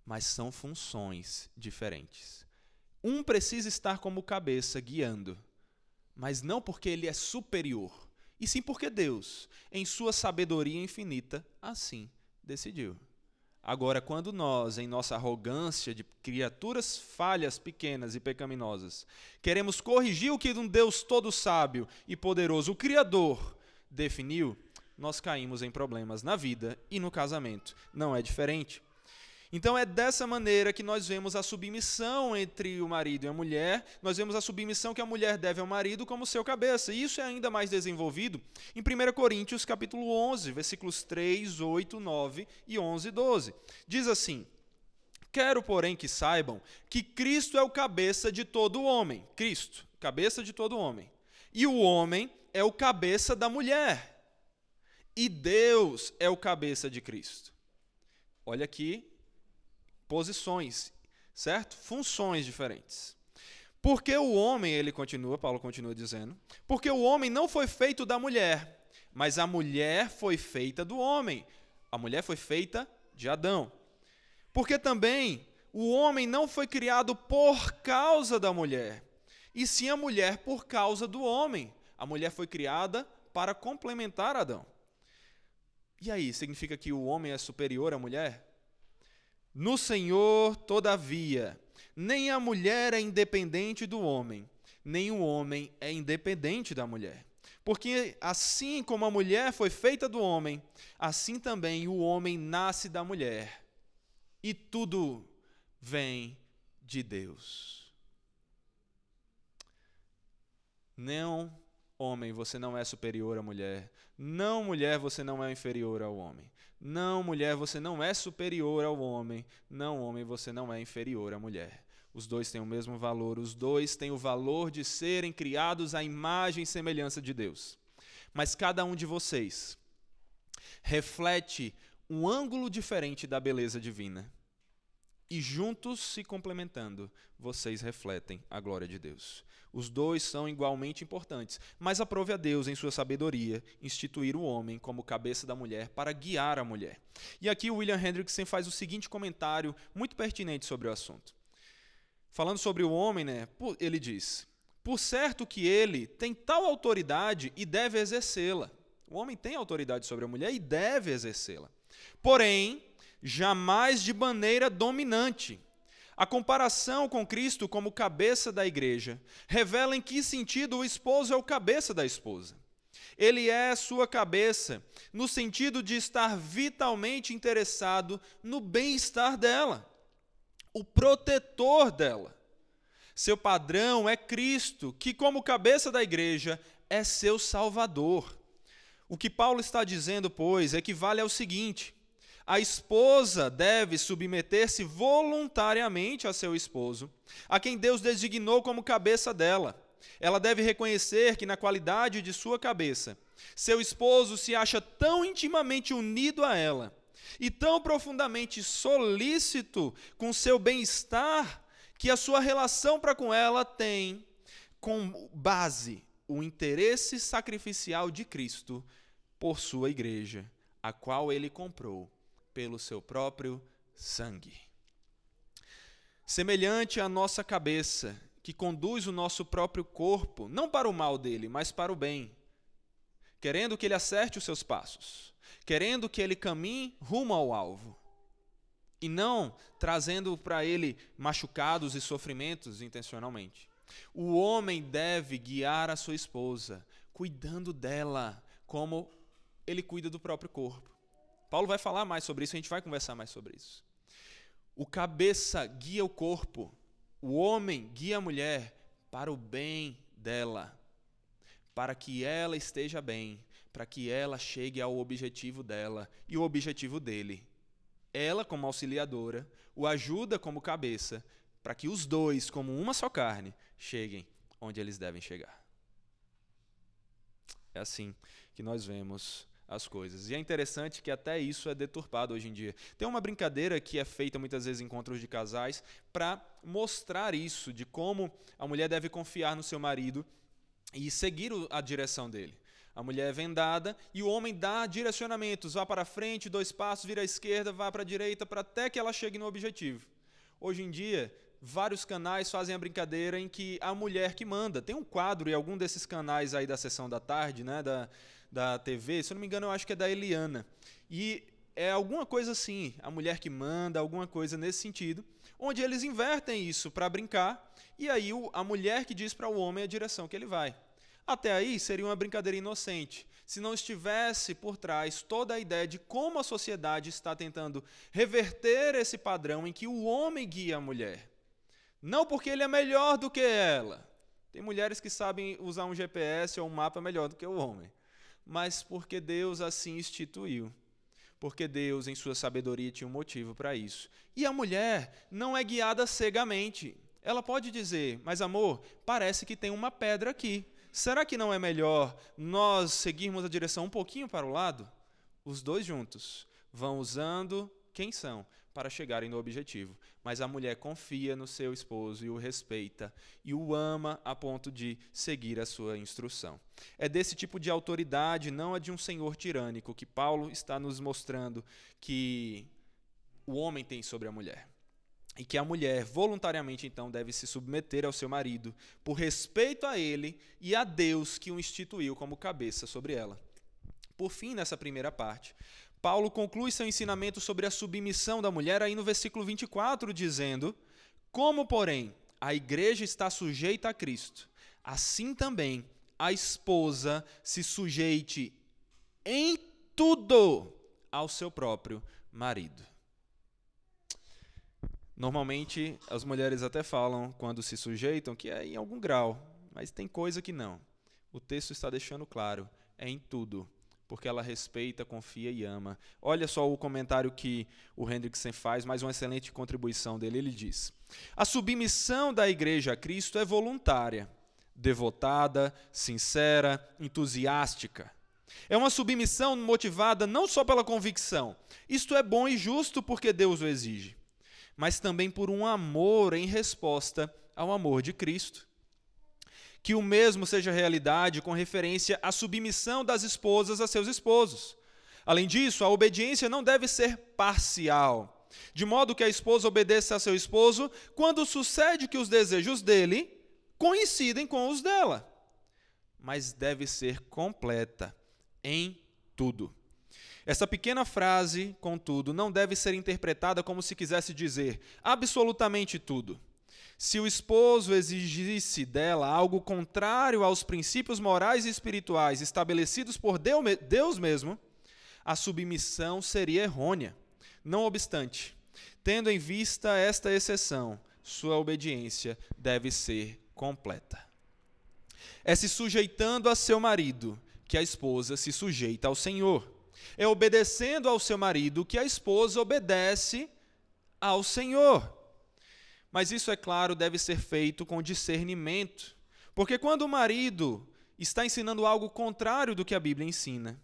mas são funções diferentes. Um precisa estar como cabeça, guiando, mas não porque ele é superior, e sim porque Deus, em sua sabedoria infinita, assim decidiu. Agora, quando nós, em nossa arrogância de criaturas falhas, pequenas e pecaminosas, queremos corrigir o que um Deus todo sábio e poderoso, o Criador, definiu, nós caímos em problemas na vida e no casamento. Não é diferente. Então é dessa maneira que nós vemos a submissão entre o marido e a mulher, nós vemos a submissão que a mulher deve ao marido como seu cabeça. E isso é ainda mais desenvolvido em 1 Coríntios capítulo 11, versículos 3, 8, 9 e 11 e 12. Diz assim: Quero, porém, que saibam que Cristo é o cabeça de todo homem. Cristo, cabeça de todo homem. E o homem é o cabeça da mulher. E Deus é o cabeça de Cristo. Olha aqui posições, certo? Funções diferentes. Porque o homem, ele continua, Paulo continua dizendo, porque o homem não foi feito da mulher, mas a mulher foi feita do homem. A mulher foi feita de Adão. Porque também o homem não foi criado por causa da mulher, e sim a mulher por causa do homem. A mulher foi criada para complementar Adão. E aí, significa que o homem é superior à mulher? No Senhor, todavia, nem a mulher é independente do homem, nem o homem é independente da mulher. Porque assim como a mulher foi feita do homem, assim também o homem nasce da mulher. E tudo vem de Deus. Não, homem, você não é superior à mulher. Não, mulher, você não é inferior ao homem. Não, mulher, você não é superior ao homem. Não, homem, você não é inferior à mulher. Os dois têm o mesmo valor, os dois têm o valor de serem criados à imagem e semelhança de Deus. Mas cada um de vocês reflete um ângulo diferente da beleza divina. E juntos se complementando, vocês refletem a glória de Deus. Os dois são igualmente importantes, mas aprove a Deus, em sua sabedoria, instituir o homem como cabeça da mulher para guiar a mulher. E aqui o William Hendrickson faz o seguinte comentário muito pertinente sobre o assunto. Falando sobre o homem, né, ele diz: Por certo que ele tem tal autoridade e deve exercê-la. O homem tem autoridade sobre a mulher e deve exercê-la. Porém, jamais de maneira dominante a comparação com Cristo como cabeça da igreja revela em que sentido o esposo é o cabeça da esposa. Ele é sua cabeça no sentido de estar vitalmente interessado no bem-estar dela, o protetor dela. Seu padrão é Cristo, que, como cabeça da igreja, é seu salvador. O que Paulo está dizendo, pois, equivale ao seguinte: a esposa deve submeter-se voluntariamente a seu esposo, a quem Deus designou como cabeça dela. Ela deve reconhecer que, na qualidade de sua cabeça, seu esposo se acha tão intimamente unido a ela e tão profundamente solícito com seu bem-estar que a sua relação para com ela tem como base o interesse sacrificial de Cristo por sua igreja, a qual ele comprou pelo seu próprio sangue. Semelhante à nossa cabeça, que conduz o nosso próprio corpo, não para o mal dele, mas para o bem, querendo que ele acerte os seus passos, querendo que ele caminhe rumo ao alvo, e não trazendo para ele machucados e sofrimentos intencionalmente. O homem deve guiar a sua esposa, cuidando dela como ele cuida do próprio corpo. Paulo vai falar mais sobre isso, a gente vai conversar mais sobre isso. O cabeça guia o corpo, o homem guia a mulher para o bem dela, para que ela esteja bem, para que ela chegue ao objetivo dela e o objetivo dele, ela, como auxiliadora, o ajuda como cabeça, para que os dois, como uma só carne, cheguem onde eles devem chegar. É assim que nós vemos as coisas. E é interessante que até isso é deturpado hoje em dia. Tem uma brincadeira que é feita muitas vezes em encontros de casais para mostrar isso, de como a mulher deve confiar no seu marido e seguir a direção dele. A mulher é vendada e o homem dá direcionamentos, vá para frente, dois passos, vira à esquerda, vá para a direita, para até que ela chegue no objetivo. Hoje em dia, vários canais fazem a brincadeira em que a mulher que manda. Tem um quadro em algum desses canais aí da sessão da tarde, né, da, da TV, se eu não me engano, eu acho que é da Eliana. E é alguma coisa assim, a mulher que manda, alguma coisa nesse sentido, onde eles invertem isso para brincar, e aí a mulher que diz para o homem a direção que ele vai. Até aí seria uma brincadeira inocente, se não estivesse por trás toda a ideia de como a sociedade está tentando reverter esse padrão em que o homem guia a mulher. Não porque ele é melhor do que ela. Tem mulheres que sabem usar um GPS ou um mapa melhor do que o homem mas porque Deus assim instituiu. Porque Deus, em sua sabedoria, tinha um motivo para isso. E a mulher não é guiada cegamente. Ela pode dizer, mas amor, parece que tem uma pedra aqui. Será que não é melhor nós seguirmos a direção um pouquinho para o lado? Os dois juntos vão usando quem são para chegarem no objetivo. Mas a mulher confia no seu esposo e o respeita e o ama a ponto de seguir a sua instrução. É desse tipo de autoridade, não a de um senhor tirânico, que Paulo está nos mostrando que o homem tem sobre a mulher. E que a mulher voluntariamente então deve se submeter ao seu marido por respeito a ele e a Deus que o instituiu como cabeça sobre ela. Por fim, nessa primeira parte, Paulo conclui seu ensinamento sobre a submissão da mulher aí no versículo 24, dizendo: Como, porém, a igreja está sujeita a Cristo, assim também a esposa se sujeite em tudo ao seu próprio marido. Normalmente as mulheres até falam quando se sujeitam que é em algum grau, mas tem coisa que não. O texto está deixando claro, é em tudo porque ela respeita, confia e ama. Olha só o comentário que o Hendrickson faz, mais uma excelente contribuição dele. Ele diz: A submissão da igreja a Cristo é voluntária, devotada, sincera, entusiástica. É uma submissão motivada não só pela convicção, isto é bom e justo porque Deus o exige, mas também por um amor em resposta ao amor de Cristo que o mesmo seja realidade com referência à submissão das esposas a seus esposos. Além disso, a obediência não deve ser parcial, de modo que a esposa obedeça a seu esposo quando sucede que os desejos dele coincidem com os dela, mas deve ser completa em tudo. Essa pequena frase, contudo, não deve ser interpretada como se quisesse dizer absolutamente tudo. Se o esposo exigisse dela algo contrário aos princípios morais e espirituais estabelecidos por Deus mesmo, a submissão seria errônea. Não obstante, tendo em vista esta exceção, sua obediência deve ser completa. É se sujeitando a seu marido que a esposa se sujeita ao Senhor. É obedecendo ao seu marido que a esposa obedece ao Senhor. Mas isso, é claro, deve ser feito com discernimento. Porque quando o marido está ensinando algo contrário do que a Bíblia ensina,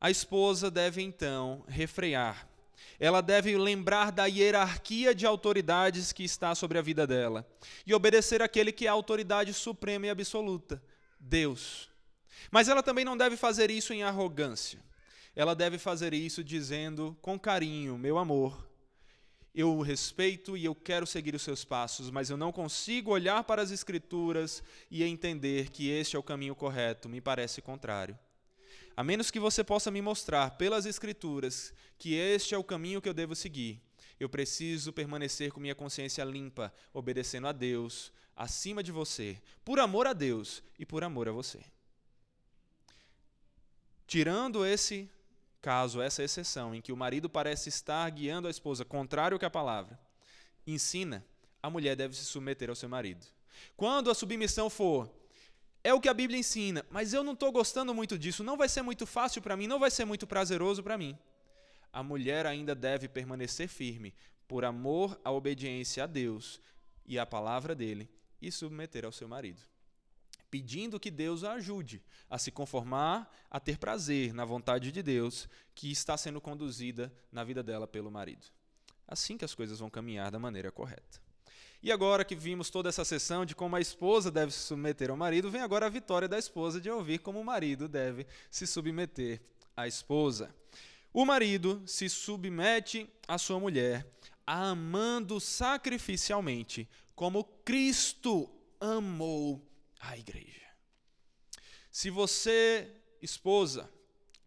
a esposa deve então refrear. Ela deve lembrar da hierarquia de autoridades que está sobre a vida dela e obedecer aquele que é a autoridade suprema e absoluta, Deus. Mas ela também não deve fazer isso em arrogância. Ela deve fazer isso dizendo com carinho: meu amor, eu o respeito e eu quero seguir os seus passos, mas eu não consigo olhar para as Escrituras e entender que este é o caminho correto, me parece contrário. A menos que você possa me mostrar pelas Escrituras que este é o caminho que eu devo seguir, eu preciso permanecer com minha consciência limpa, obedecendo a Deus acima de você, por amor a Deus e por amor a você. Tirando esse caso essa exceção em que o marido parece estar guiando a esposa contrário ao que a palavra ensina, a mulher deve se submeter ao seu marido. Quando a submissão for é o que a Bíblia ensina, mas eu não estou gostando muito disso, não vai ser muito fácil para mim, não vai ser muito prazeroso para mim. a mulher ainda deve permanecer firme por amor à obediência a Deus e à palavra dele e submeter ao seu marido, pedindo que Deus a ajude a se conformar, a ter prazer na vontade de Deus que está sendo conduzida na vida dela pelo marido. Assim que as coisas vão caminhar da maneira correta. E agora que vimos toda essa sessão de como a esposa deve se submeter ao marido, vem agora a vitória da esposa de ouvir como o marido deve se submeter à esposa. O marido se submete à sua mulher, a amando sacrificialmente, como Cristo amou a igreja. Se você, esposa,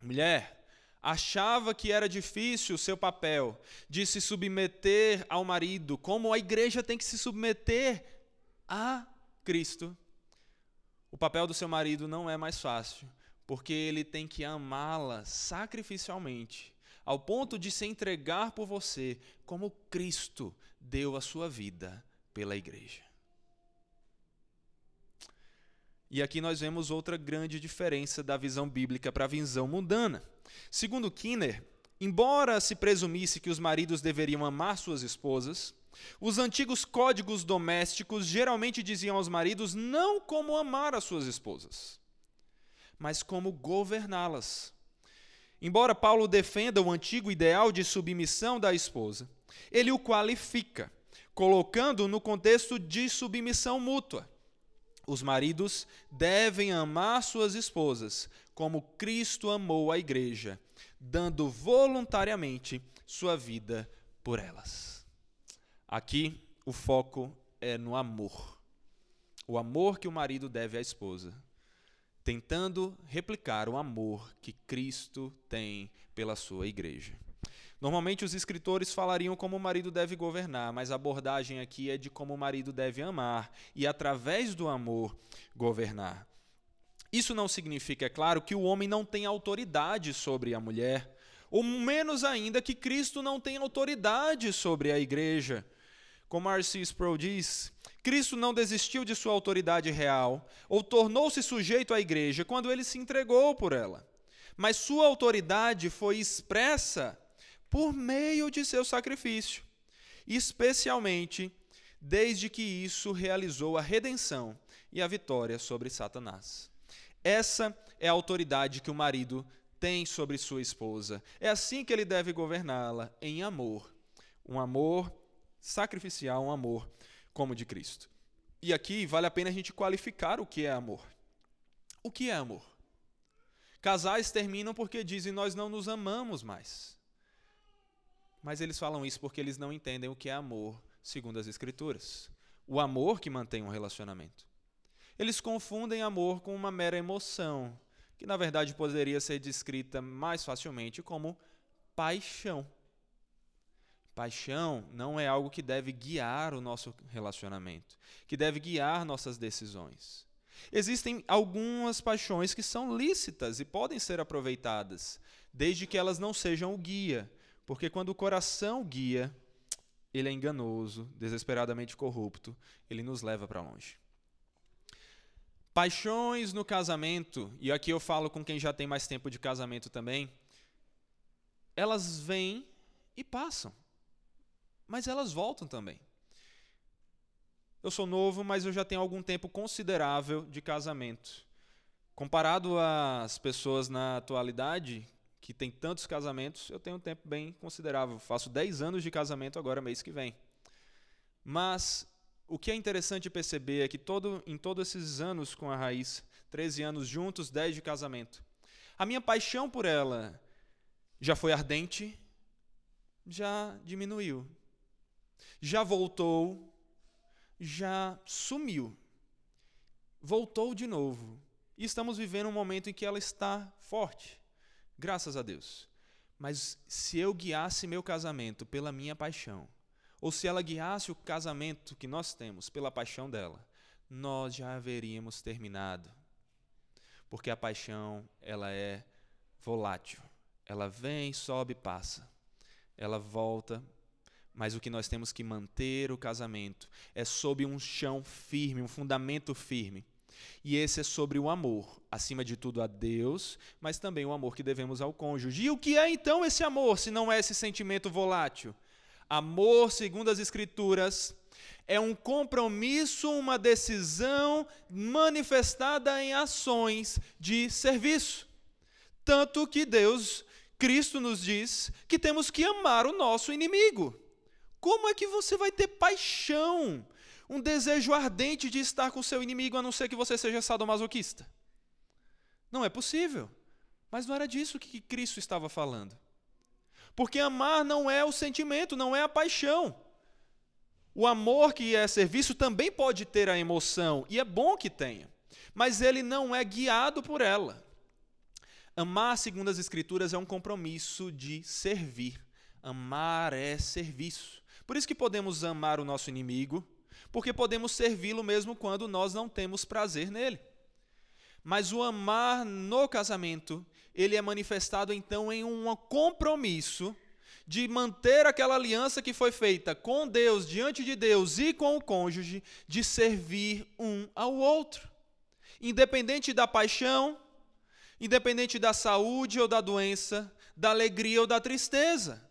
mulher, achava que era difícil o seu papel de se submeter ao marido, como a igreja tem que se submeter a Cristo, o papel do seu marido não é mais fácil, porque ele tem que amá-la sacrificialmente, ao ponto de se entregar por você, como Cristo deu a sua vida pela igreja. E aqui nós vemos outra grande diferença da visão bíblica para a visão mundana. Segundo Kinner, embora se presumisse que os maridos deveriam amar suas esposas, os antigos códigos domésticos geralmente diziam aos maridos não como amar as suas esposas, mas como governá-las. Embora Paulo defenda o antigo ideal de submissão da esposa, ele o qualifica, colocando no contexto de submissão mútua. Os maridos devem amar suas esposas como Cristo amou a igreja, dando voluntariamente sua vida por elas. Aqui o foco é no amor. O amor que o marido deve à esposa, tentando replicar o amor que Cristo tem pela sua igreja. Normalmente os escritores falariam como o marido deve governar, mas a abordagem aqui é de como o marido deve amar e, através do amor, governar. Isso não significa, é claro, que o homem não tem autoridade sobre a mulher, ou menos ainda que Cristo não tem autoridade sobre a igreja. Como R.C. Sproul diz, Cristo não desistiu de sua autoridade real ou tornou-se sujeito à igreja quando ele se entregou por ela. Mas sua autoridade foi expressa por meio de seu sacrifício, especialmente desde que isso realizou a redenção e a vitória sobre Satanás. Essa é a autoridade que o marido tem sobre sua esposa. É assim que ele deve governá-la, em amor. Um amor sacrificial, um amor como de Cristo. E aqui vale a pena a gente qualificar o que é amor. O que é amor? Casais terminam porque dizem nós não nos amamos mais. Mas eles falam isso porque eles não entendem o que é amor, segundo as Escrituras. O amor que mantém um relacionamento. Eles confundem amor com uma mera emoção, que na verdade poderia ser descrita mais facilmente como paixão. Paixão não é algo que deve guiar o nosso relacionamento, que deve guiar nossas decisões. Existem algumas paixões que são lícitas e podem ser aproveitadas, desde que elas não sejam o guia, porque quando o coração guia, ele é enganoso, desesperadamente corrupto, ele nos leva para longe. Paixões no casamento, e aqui eu falo com quem já tem mais tempo de casamento também, elas vêm e passam, mas elas voltam também. Eu sou novo, mas eu já tenho algum tempo considerável de casamento. Comparado às pessoas na atualidade que tem tantos casamentos, eu tenho um tempo bem considerável. Faço 10 anos de casamento agora, mês que vem. Mas o que é interessante perceber é que todo, em todos esses anos com a Raiz, 13 anos juntos, 10 de casamento, a minha paixão por ela já foi ardente, já diminuiu. Já voltou, já sumiu. Voltou de novo. E estamos vivendo um momento em que ela está forte. Graças a Deus. Mas se eu guiasse meu casamento pela minha paixão, ou se ela guiasse o casamento que nós temos pela paixão dela, nós já haveríamos terminado. Porque a paixão, ela é volátil. Ela vem, sobe, passa. Ela volta, mas o que nós temos que manter o casamento é sob um chão firme, um fundamento firme, E esse é sobre o amor, acima de tudo a Deus, mas também o amor que devemos ao cônjuge. E o que é então esse amor, se não é esse sentimento volátil? Amor, segundo as Escrituras, é um compromisso, uma decisão manifestada em ações de serviço. Tanto que Deus, Cristo nos diz que temos que amar o nosso inimigo. Como é que você vai ter paixão, um desejo ardente de estar com seu inimigo, a não ser que você seja sadomasoquista? Não é possível. Mas não era disso que Cristo estava falando. Porque amar não é o sentimento, não é a paixão. O amor que é serviço também pode ter a emoção, e é bom que tenha, mas ele não é guiado por ela. Amar, segundo as Escrituras, é um compromisso de servir. Amar é serviço. Por isso que podemos amar o nosso inimigo, porque podemos servi-lo mesmo quando nós não temos prazer nele. Mas o amar no casamento, ele é manifestado então em um compromisso de manter aquela aliança que foi feita com Deus, diante de Deus e com o cônjuge, de servir um ao outro. Independente da paixão, independente da saúde ou da doença, da alegria ou da tristeza.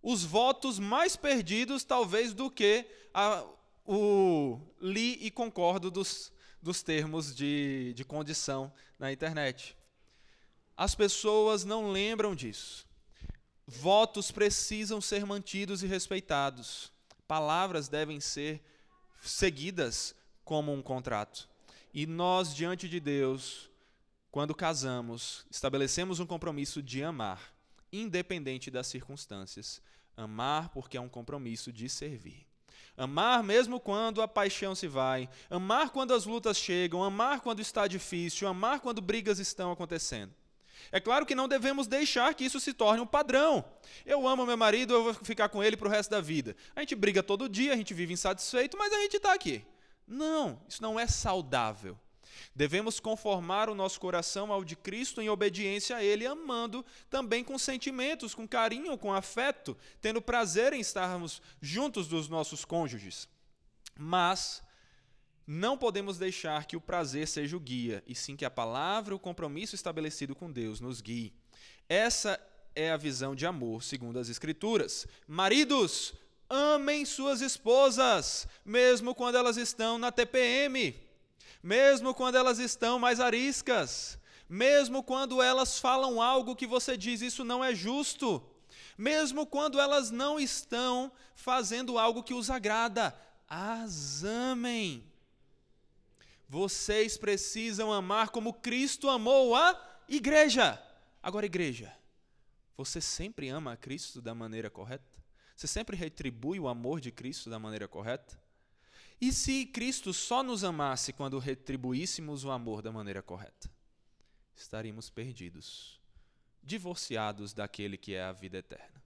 Os votos mais perdidos, talvez, do que a, o li e concordo dos, dos termos de, de condição na internet. As pessoas não lembram disso. Votos precisam ser mantidos e respeitados. Palavras devem ser seguidas como um contrato. E nós, diante de Deus, quando casamos, estabelecemos um compromisso de amar, independente das circunstâncias. Amar porque é um compromisso de servir. Amar mesmo quando a paixão se vai, amar quando as lutas chegam, amar quando está difícil, amar quando brigas estão acontecendo. É claro que não devemos deixar que isso se torne um padrão. Eu amo meu marido, eu vou ficar com ele para o resto da vida. A gente briga todo dia, a gente vive insatisfeito, mas a gente está aqui. Não, isso não é saudável. Devemos conformar o nosso coração ao de Cristo em obediência a Ele, amando também com sentimentos, com carinho, com afeto, tendo prazer em estarmos juntos dos nossos cônjuges. Mas não podemos deixar que o prazer seja o guia, e sim que a palavra, o compromisso estabelecido com Deus nos guie. Essa é a visão de amor segundo as Escrituras. Maridos, amem suas esposas, mesmo quando elas estão na TPM, mesmo quando elas estão mais ariscas, mesmo quando elas falam algo que você diz isso não é justo, mesmo quando elas não estão fazendo algo que os agrada, as amem. Vocês precisam amar como Cristo amou a igreja. Agora, igreja, você sempre ama a Cristo da maneira correta? Você sempre retribui o amor de Cristo da maneira correta? E se Cristo só nos amasse quando retribuíssemos o amor da maneira correta? Estaríamos perdidos, divorciados daquele que é a vida eterna.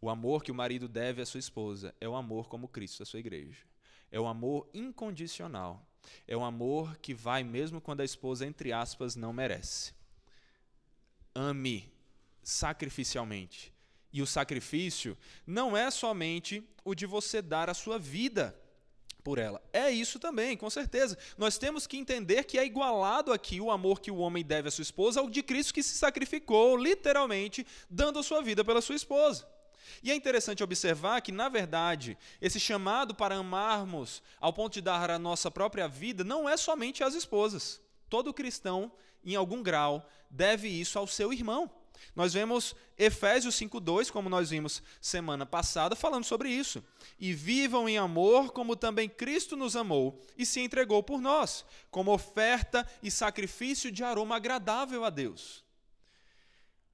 O amor que o marido deve à sua esposa é o amor como Cristo à sua igreja. É o amor incondicional. É um amor que vai mesmo quando a esposa, entre aspas, não merece. Ame sacrificialmente. E o sacrifício não é somente o de você dar a sua vida por ela. É isso também, com certeza. Nós temos que entender que é igualado aqui o amor que o homem deve à sua esposa ao de Cristo que se sacrificou, literalmente, dando a sua vida pela sua esposa. E é interessante observar que, na verdade, esse chamado para amarmos ao ponto de dar a nossa própria vida não é somente às esposas. Todo cristão, em algum grau, deve isso ao seu irmão. Nós vemos Efésios 5:2, como nós vimos semana passada, falando sobre isso. E vivam em amor, como também Cristo nos amou e se entregou por nós, como oferta e sacrifício de aroma agradável a Deus.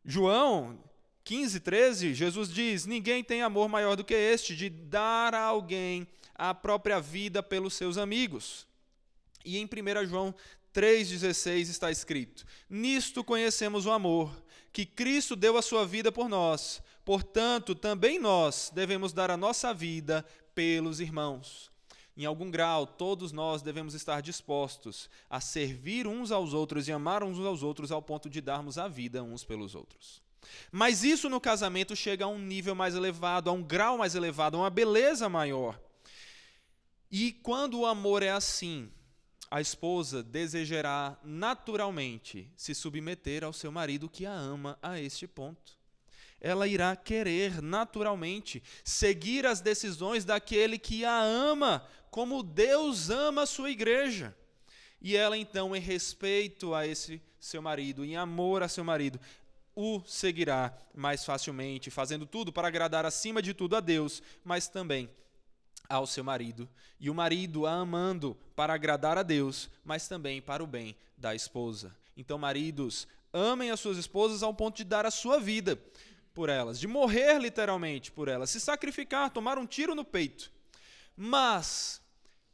João 15, 13, Jesus diz: Ninguém tem amor maior do que este, de dar a alguém a própria vida pelos seus amigos. E em 1 João 3,16 está escrito: Nisto conhecemos o amor, que Cristo deu a sua vida por nós. Portanto, também nós devemos dar a nossa vida pelos irmãos. Em algum grau, todos nós devemos estar dispostos a servir uns aos outros e amar uns aos outros ao ponto de darmos a vida uns pelos outros. Mas isso no casamento chega a um nível mais elevado, a um grau mais elevado, a uma beleza maior. E quando o amor é assim, a esposa desejará naturalmente se submeter ao seu marido que a ama a este ponto. Ela irá querer naturalmente seguir as decisões daquele que a ama, como Deus ama a sua igreja. E ela então, em respeito a esse seu marido, em amor a seu marido, o seguirá mais facilmente, fazendo tudo para agradar acima de tudo a Deus, mas também ao seu marido. E o marido a amando para agradar a Deus, mas também para o bem da esposa. Então, maridos, amem as suas esposas ao ponto de dar a sua vida por elas, de morrer literalmente por elas, se sacrificar, tomar um tiro no peito. Mas,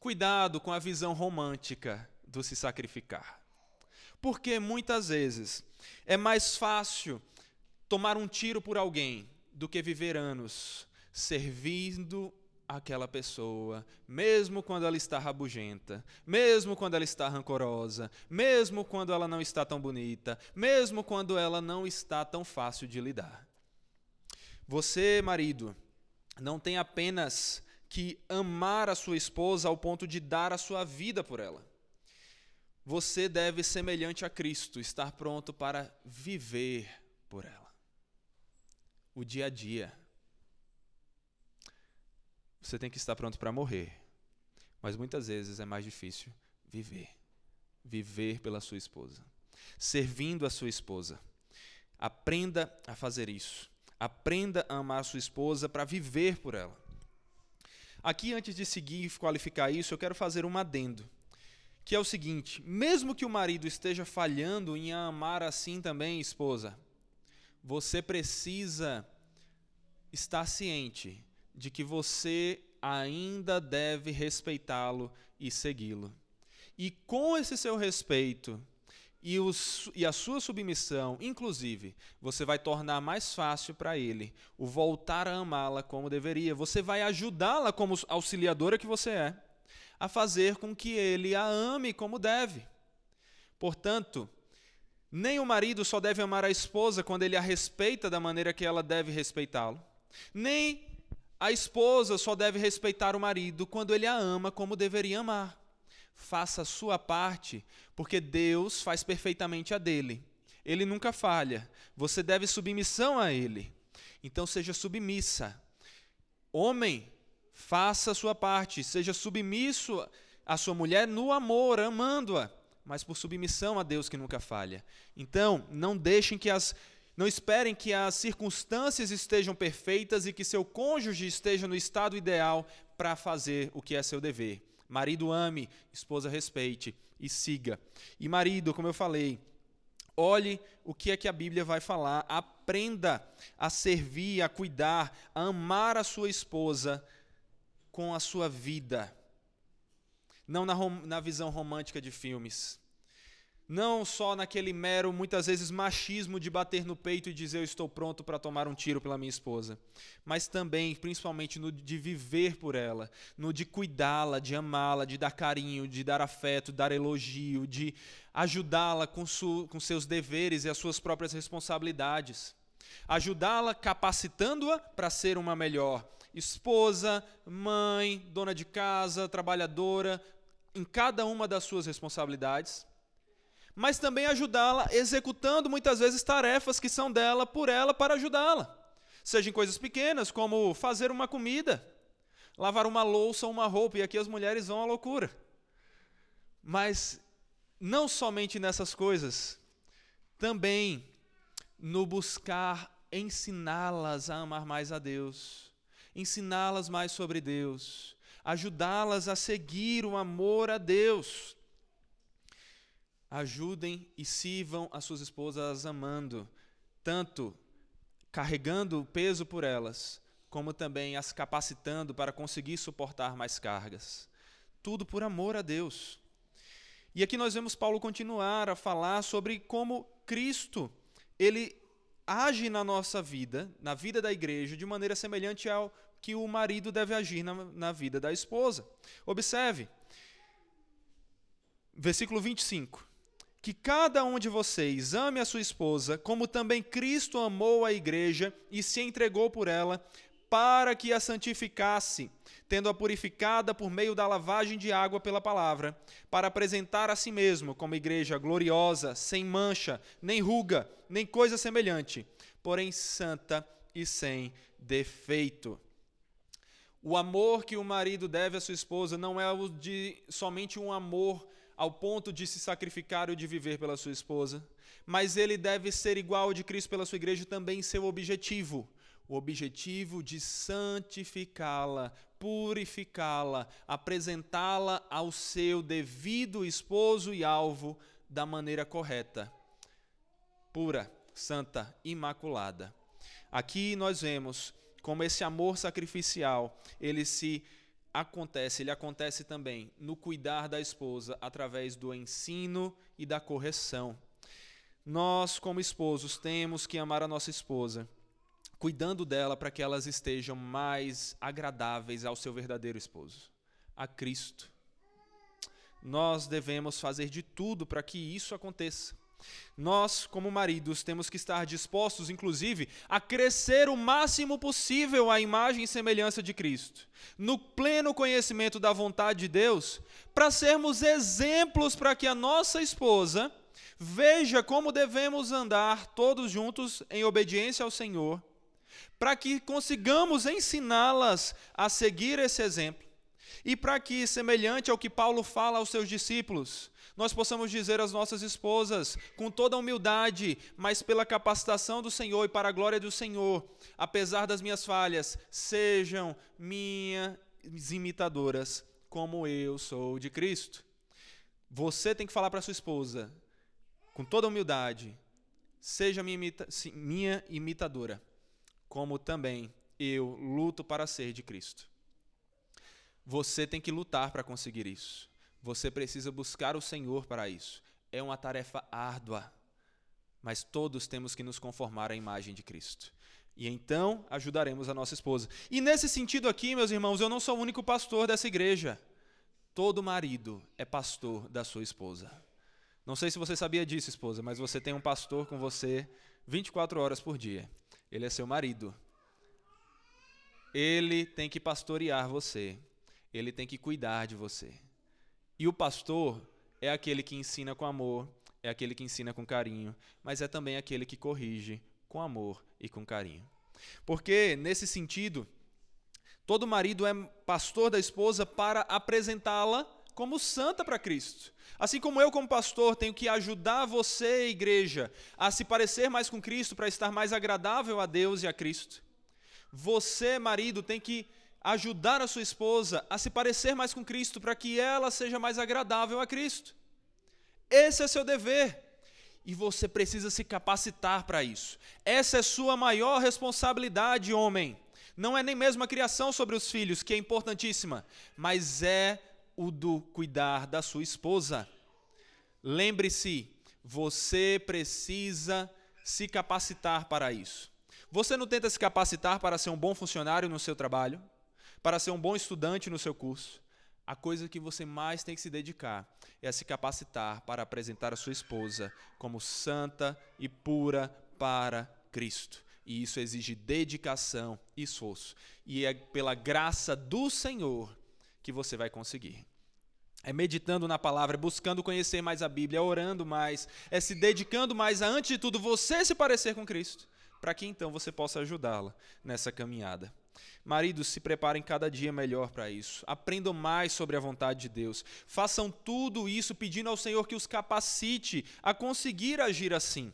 cuidado com a visão romântica do se sacrificar. Porque muitas vezes é mais fácil tomar um tiro por alguém do que viver anos servindo aquela pessoa, mesmo quando ela está rabugenta, mesmo quando ela está rancorosa, mesmo quando ela não está tão bonita, mesmo quando ela não está tão fácil de lidar. Você, marido, não tem apenas que amar a sua esposa ao ponto de dar a sua vida por ela. Você deve, semelhante a Cristo, estar pronto para viver por ela. O dia a dia. Você tem que estar pronto para morrer. Mas muitas vezes é mais difícil viver. Viver pela sua esposa. Servindo a sua esposa. Aprenda a fazer isso. Aprenda a amar a sua esposa para viver por ela. Aqui, antes de seguir e qualificar isso, eu quero fazer um adendo que é o seguinte: mesmo que o marido esteja falhando em amar assim também esposa, você precisa estar ciente de que você ainda deve respeitá-lo e segui-lo. E com esse seu respeito e, os, e, a sua submissão, inclusive, você vai tornar mais fácil para ele o voltar a amá-la como deveria. Você vai ajudá-la como auxiliadora que você é a fazer com que ele a ame como deve. Portanto, nem o marido só deve amar a esposa quando ele a respeita da maneira que ela deve respeitá-lo, nem a esposa só deve respeitar o marido quando ele a ama como deveria amar. Faça a sua parte, porque Deus faz perfeitamente a dele. Ele nunca falha. Você deve submissão a ele. Então seja submissa. Homem, Faça a sua parte, seja submisso à sua mulher no amor, amando-a, mas por submissão a Deus que nunca falha. Então, não deixem que as não esperem que as circunstâncias estejam perfeitas e que seu cônjuge esteja no estado ideal para fazer o que é seu dever. Marido ame, esposa respeite e siga. E marido, como eu falei, olhe o que é que a Bíblia vai falar, aprenda a servir, a cuidar, a amar a sua esposa com a sua vida. Não na, na visão romântica de filmes. Não só naquele mero, muitas vezes, machismo de bater no peito e dizer eu estou pronto para tomar um tiro pela minha esposa. Mas também, principalmente, no de viver por ela, no de cuidá-la, de amá-la, de dar carinho, de dar afeto, dar elogio, de ajudá-la com, com seus deveres e as suas próprias responsabilidades. Ajudá-la capacitando-a para ser uma melhor, esposa, mãe, dona de casa, trabalhadora, em cada uma das suas responsabilidades, mas também ajudá-la executando muitas vezes tarefas que são dela por ela para ajudá-la. Sejam coisas pequenas, como fazer uma comida, lavar uma louça ou uma roupa, e aqui as mulheres vão à loucura. Mas não somente nessas coisas, também no buscar ensiná-las a amar mais a Deus ensiná-las mais sobre Deus, ajudá-las a seguir o amor a Deus. Ajudem e sirvam as suas esposas amando, tanto carregando o peso por elas, como também as capacitando para conseguir suportar mais cargas. Tudo por amor a Deus. E aqui nós vemos Paulo continuar a falar sobre como Cristo, ele age na nossa vida, na vida da igreja, de maneira semelhante ao que o marido deve agir na, na vida da esposa. Observe, versículo 25. Que cada um de vocês ame a sua esposa, como também Cristo amou a igreja e se entregou por ela, para que a santificasse, tendo-a purificada por meio da lavagem de água pela palavra, para apresentar a si mesmo como igreja gloriosa, sem mancha, nem ruga, nem coisa semelhante, porém santa e sem defeito. O amor que o marido deve à sua esposa não é de somente um amor ao ponto de se sacrificar ou de viver pela sua esposa, mas ele deve ser igual ao de Cristo pela sua igreja também seu objetivo, o objetivo de santificá-la, purificá-la, apresentá-la ao seu devido esposo e alvo da maneira correta, pura, santa, imaculada. Aqui nós vemos como esse amor sacrificial, ele se acontece, ele acontece também no cuidar da esposa através do ensino e da correção. Nós, como esposos, temos que amar a nossa esposa, cuidando dela para que elas estejam mais agradáveis ao seu verdadeiro esposo, a Cristo. Nós devemos fazer de tudo para que isso aconteça. Nós, como maridos, temos que estar dispostos, inclusive, a crescer o máximo possível à imagem e semelhança de Cristo, no pleno conhecimento da vontade de Deus, para sermos exemplos para que a nossa esposa veja como devemos andar todos juntos em obediência ao Senhor, para que consigamos ensiná-las a seguir esse exemplo e para que, semelhante ao que Paulo fala aos seus discípulos, nós possamos dizer às nossas esposas, com toda humildade, mas pela capacitação do Senhor e para a glória do Senhor, apesar das minhas falhas, sejam minhas imitadoras, como eu sou de Cristo. Você tem que falar para sua esposa, com toda humildade, seja minha, imita minha imitadora, como também eu luto para ser de Cristo. Você tem que lutar para conseguir isso. Você precisa buscar o Senhor para isso. É uma tarefa árdua, mas todos temos que nos conformar à imagem de Cristo. E então ajudaremos a nossa esposa. E nesse sentido aqui, meus irmãos, eu não sou o único pastor dessa igreja. Todo marido é pastor da sua esposa. Não sei se você sabia disso, esposa, mas você tem um pastor com você 24 horas por dia. Ele é seu marido. Ele tem que pastorear você. Ele tem que cuidar de você. E o pastor é aquele que ensina com amor, é aquele que ensina com carinho, mas é também aquele que corrige com amor e com carinho. Porque, nesse sentido, todo marido é pastor da esposa para apresentá-la como santa para Cristo. Assim como eu, como pastor, tenho que ajudar você, igreja, a se parecer mais com Cristo para estar mais agradável a Deus e a Cristo. Você, marido, tem que ajudar a sua esposa a se parecer mais com Cristo, para que ela seja mais agradável a Cristo. Esse é seu dever. E você precisa se capacitar para isso. Essa é sua maior responsabilidade, homem. Não é nem mesmo a criação sobre os filhos, que é importantíssima, mas é o do cuidar da sua esposa. Lembre-se, você precisa se capacitar para isso. Você não tenta se capacitar para ser um bom funcionário no seu trabalho? Para ser um bom estudante no seu curso, a coisa que você mais tem que se dedicar é a se capacitar para apresentar a sua esposa como santa e pura para Cristo. E isso exige dedicação e esforço. E é pela graça do Senhor que você vai conseguir. É meditando na palavra, é buscando conhecer mais a Bíblia, é orando mais, é se dedicando mais a, antes de tudo, você se parecer com Cristo, para que então você possa ajudá-la nessa caminhada. Maridos, se preparem cada dia melhor para isso. Aprendam mais sobre a vontade de Deus. Façam tudo isso pedindo ao Senhor que os capacite a conseguir agir assim.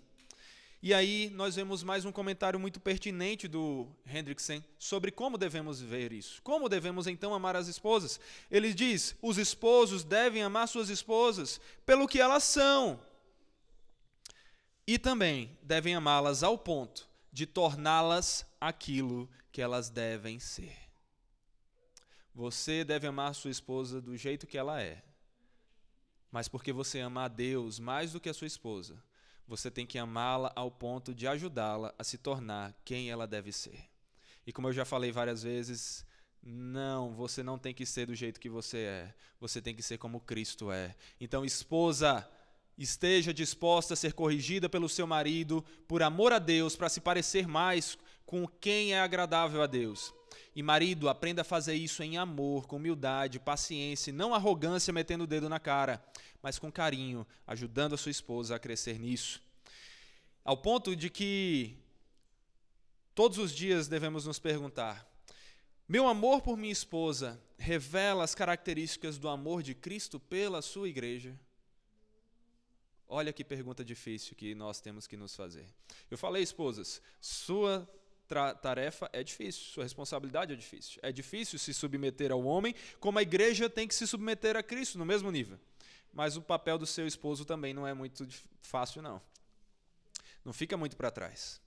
E aí nós vemos mais um comentário muito pertinente do Hendrickson sobre como devemos ver isso. Como devemos então amar as esposas? Ele diz: os esposos devem amar suas esposas pelo que elas são. E também devem amá-las ao ponto de torná-las aquilo que elas devem ser. Você deve amar sua esposa do jeito que ela é. Mas porque você ama a Deus mais do que a sua esposa, você tem que amá-la ao ponto de ajudá-la a se tornar quem ela deve ser. E como eu já falei várias vezes, não, você não tem que ser do jeito que você é. Você tem que ser como Cristo é. Então, esposa, esteja disposta a ser corrigida pelo seu marido por amor a Deus, para se parecer mais com quem é agradável a Deus. E marido, aprenda a fazer isso em amor, com humildade, paciência, não arrogância metendo o dedo na cara, mas com carinho, ajudando a sua esposa a crescer nisso. Ao ponto de que todos os dias devemos nos perguntar: meu amor por minha esposa revela as características do amor de Cristo pela sua igreja? Olha que pergunta difícil que nós temos que nos fazer. Eu falei, esposas, sua tarefa é difícil, sua responsabilidade é difícil. É difícil se submeter ao homem, como a igreja tem que se submeter a Cristo no mesmo nível. Mas o papel do seu esposo também não é muito fácil, não. Não fica muito para trás.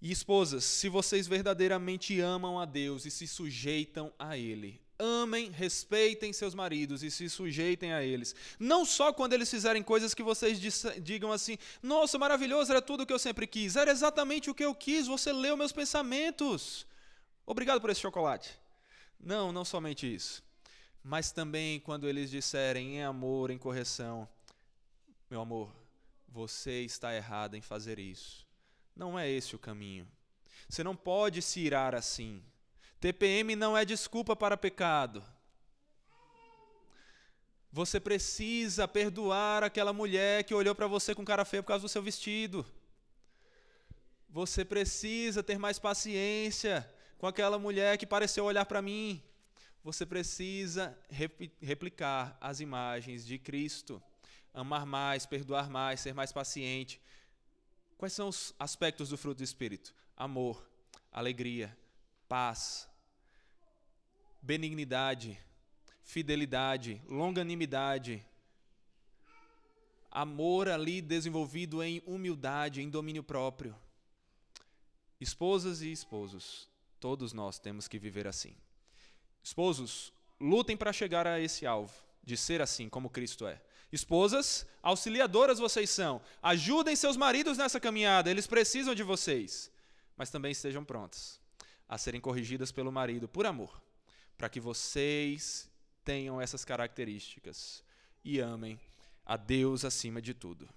E esposas, se vocês verdadeiramente amam a Deus e se sujeitam a Ele, amem, respeitem seus maridos e se sujeitem a eles. Não só quando eles fizerem coisas que vocês digam assim: nossa, maravilhoso, era tudo o que eu sempre quis. Era exatamente o que eu quis, você leu meus pensamentos. Obrigado por esse chocolate. Não, não somente isso. Mas também quando eles disserem em amor, em correção: meu amor, você está errado em fazer isso. Não é esse o caminho. Você não pode se irar assim. TPM não é desculpa para pecado. Você precisa perdoar aquela mulher que olhou para você com cara feia por causa do seu vestido. Você precisa ter mais paciência com aquela mulher que pareceu olhar para mim. Você precisa replicar as imagens de Cristo. Amar mais, perdoar mais, ser mais paciente. Quais são os aspectos do fruto do Espírito? Amor, alegria, paz, benignidade, fidelidade, longanimidade, amor ali desenvolvido em humildade, em domínio próprio. Esposas e esposos, todos nós temos que viver assim. Esposos, lutem para chegar a esse alvo, de ser assim como Cristo é. Esposas, auxiliadoras vocês são. Ajudem seus maridos nessa caminhada, eles precisam de vocês. Mas também estejam prontos a serem corrigidas pelo marido por amor, para que vocês tenham essas características e amem a Deus acima de tudo.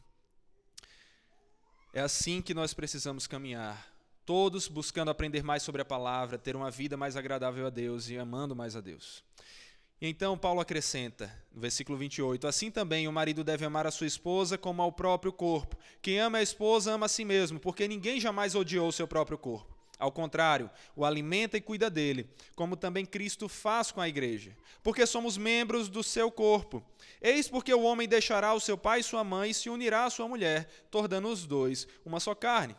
É assim que nós precisamos caminhar, todos buscando aprender mais sobre a palavra, ter uma vida mais agradável a Deus e amando mais a Deus. E então Paulo acrescenta, no versículo 28, assim também o marido deve amar a sua esposa como ao próprio corpo. Quem ama a esposa ama a si mesmo, porque ninguém jamais odiou o seu próprio corpo. Ao contrário, o alimenta e cuida dele, como também Cristo faz com a igreja, porque somos membros do seu corpo. Eis porque o homem deixará o seu pai e sua mãe e se unirá à sua mulher, tornando os dois uma só carne.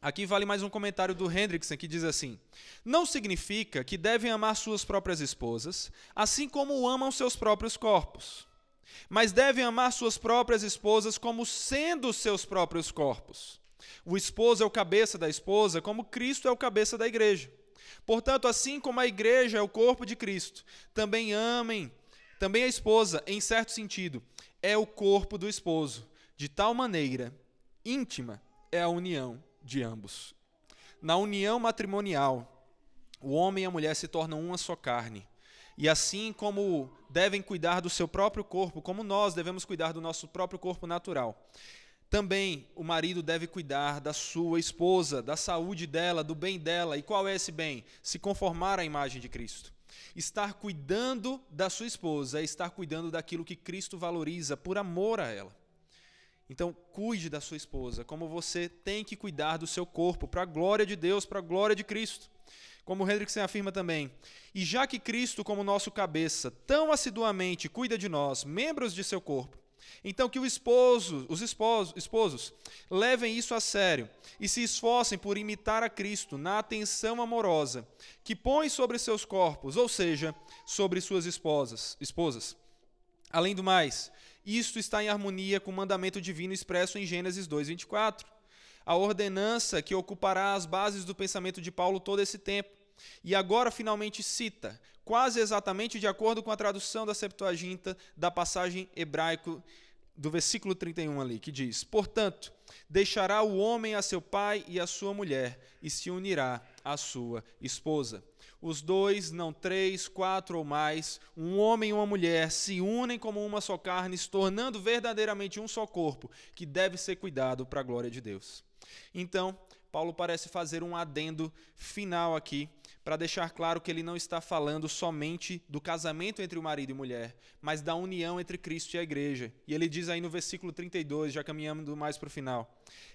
Aqui vale mais um comentário do Hendrickson que diz assim: Não significa que devem amar suas próprias esposas, assim como amam seus próprios corpos, mas devem amar suas próprias esposas como sendo seus próprios corpos. O esposo é o cabeça da esposa, como Cristo é o cabeça da igreja. Portanto, assim como a igreja é o corpo de Cristo, também amem, também a esposa, em certo sentido, é o corpo do esposo. De tal maneira, íntima é a união de ambos. Na união matrimonial, o homem e a mulher se tornam uma só carne. E assim como devem cuidar do seu próprio corpo, como nós devemos cuidar do nosso próprio corpo natural, também o marido deve cuidar da sua esposa, da saúde dela, do bem dela. E qual é esse bem? Se conformar à imagem de Cristo. Estar cuidando da sua esposa é estar cuidando daquilo que Cristo valoriza por amor a ela. Então, cuide da sua esposa, como você tem que cuidar do seu corpo, para a glória de Deus, para a glória de Cristo. Como Hendrickson afirma também. E já que Cristo, como nosso cabeça, tão assiduamente cuida de nós, membros de seu corpo, então que o esposo, os esposos, esposos levem isso a sério e se esforcem por imitar a Cristo na atenção amorosa que põe sobre seus corpos, ou seja, sobre suas esposas, esposas. Além do mais, isto está em harmonia com o mandamento divino expresso em Gênesis 2:24, a ordenança que ocupará as bases do pensamento de Paulo todo esse tempo. E agora finalmente cita, quase exatamente de acordo com a tradução da Septuaginta da passagem hebraico do versículo 31 ali, que diz: Portanto, deixará o homem a seu pai e a sua mulher, e se unirá à sua esposa. Os dois, não três, quatro ou mais, um homem e uma mulher, se unem como uma só carne, se tornando verdadeiramente um só corpo, que deve ser cuidado para a glória de Deus. Então, Paulo parece fazer um adendo final aqui para deixar claro que ele não está falando somente do casamento entre o marido e mulher, mas da união entre Cristo e a igreja. E ele diz aí no versículo 32, já caminhando mais para o final: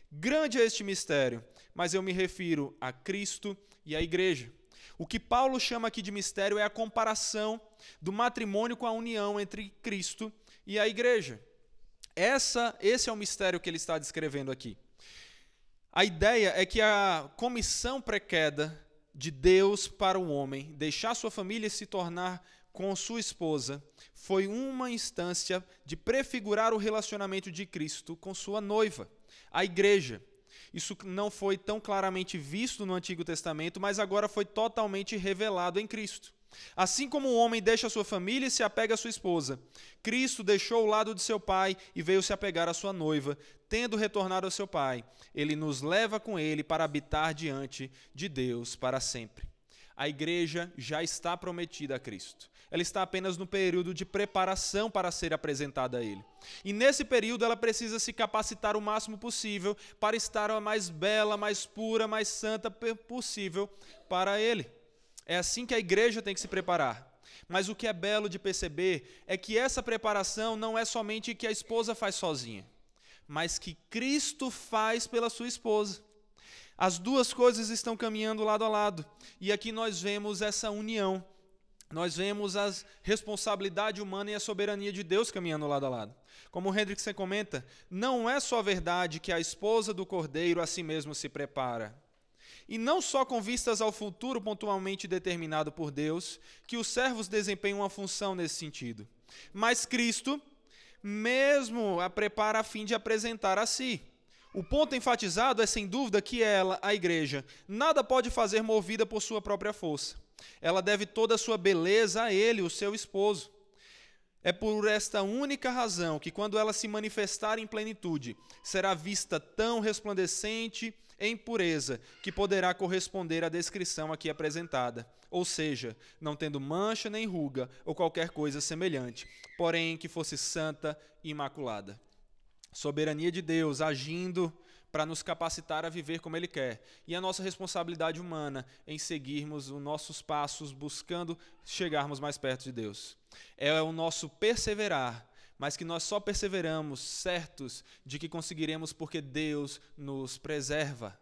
Grande é este mistério, mas eu me refiro a Cristo e à igreja. O que Paulo chama aqui de mistério é a comparação do matrimônio com a união entre Cristo e a igreja. Essa, esse é o mistério que ele está descrevendo aqui. A ideia é que a comissão pré-queda de Deus para o homem, deixar sua família e se tornar com sua esposa, foi uma instância de prefigurar o relacionamento de Cristo com sua noiva, a igreja. Isso não foi tão claramente visto no Antigo Testamento, mas agora foi totalmente revelado em Cristo. Assim como o homem deixa sua família e se apega à sua esposa, Cristo deixou o lado de seu pai e veio se apegar à sua noiva, tendo retornado ao seu pai. Ele nos leva com ele para habitar diante de Deus para sempre. A igreja já está prometida a Cristo. Ela está apenas no período de preparação para ser apresentada a Ele. E nesse período ela precisa se capacitar o máximo possível para estar a mais bela, mais pura, mais santa possível para Ele. É assim que a igreja tem que se preparar. Mas o que é belo de perceber é que essa preparação não é somente que a esposa faz sozinha, mas que Cristo faz pela sua esposa. As duas coisas estão caminhando lado a lado. E aqui nós vemos essa união. Nós vemos a responsabilidade humana e a soberania de Deus caminhando lado a lado. Como o Hendrickson comenta, não é só verdade que a esposa do cordeiro a si mesmo se prepara, e não só com vistas ao futuro pontualmente determinado por Deus, que os servos desempenham uma função nesse sentido, mas Cristo mesmo a prepara a fim de apresentar a si. O ponto enfatizado é sem dúvida que ela, a igreja, nada pode fazer movida por sua própria força. Ela deve toda a sua beleza a ele, o seu esposo. É por esta única razão que, quando ela se manifestar em plenitude, será vista tão resplandecente em pureza que poderá corresponder à descrição aqui apresentada, ou seja, não tendo mancha nem ruga ou qualquer coisa semelhante, porém que fosse santa e imaculada. Soberania de Deus agindo para nos capacitar a viver como Ele quer. E a nossa responsabilidade humana em seguirmos os nossos passos, buscando chegarmos mais perto de Deus. É o nosso perseverar, mas que nós só perseveramos certos de que conseguiremos porque Deus nos preserva.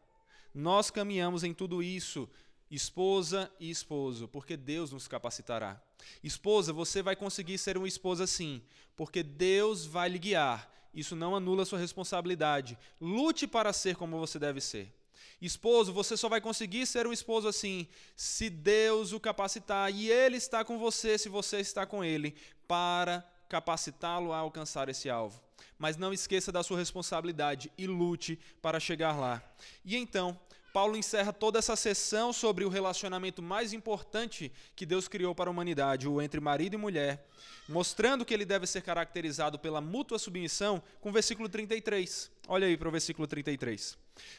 Nós caminhamos em tudo isso, esposa e esposo, porque Deus nos capacitará. Esposa, você vai conseguir ser uma esposa sim, porque Deus vai lhe guiar isso não anula sua responsabilidade. Lute para ser como você deve ser. Esposo, você só vai conseguir ser um esposo assim se Deus o capacitar e Ele está com você se você está com Ele para capacitá-lo a alcançar esse alvo. Mas não esqueça da sua responsabilidade e lute para chegar lá. E então, Paulo encerra toda essa sessão sobre o relacionamento mais importante que Deus criou para a humanidade, o entre marido e mulher, mostrando que ele deve ser caracterizado pela mútua submissão, com o versículo 33. Olha aí para o versículo 33.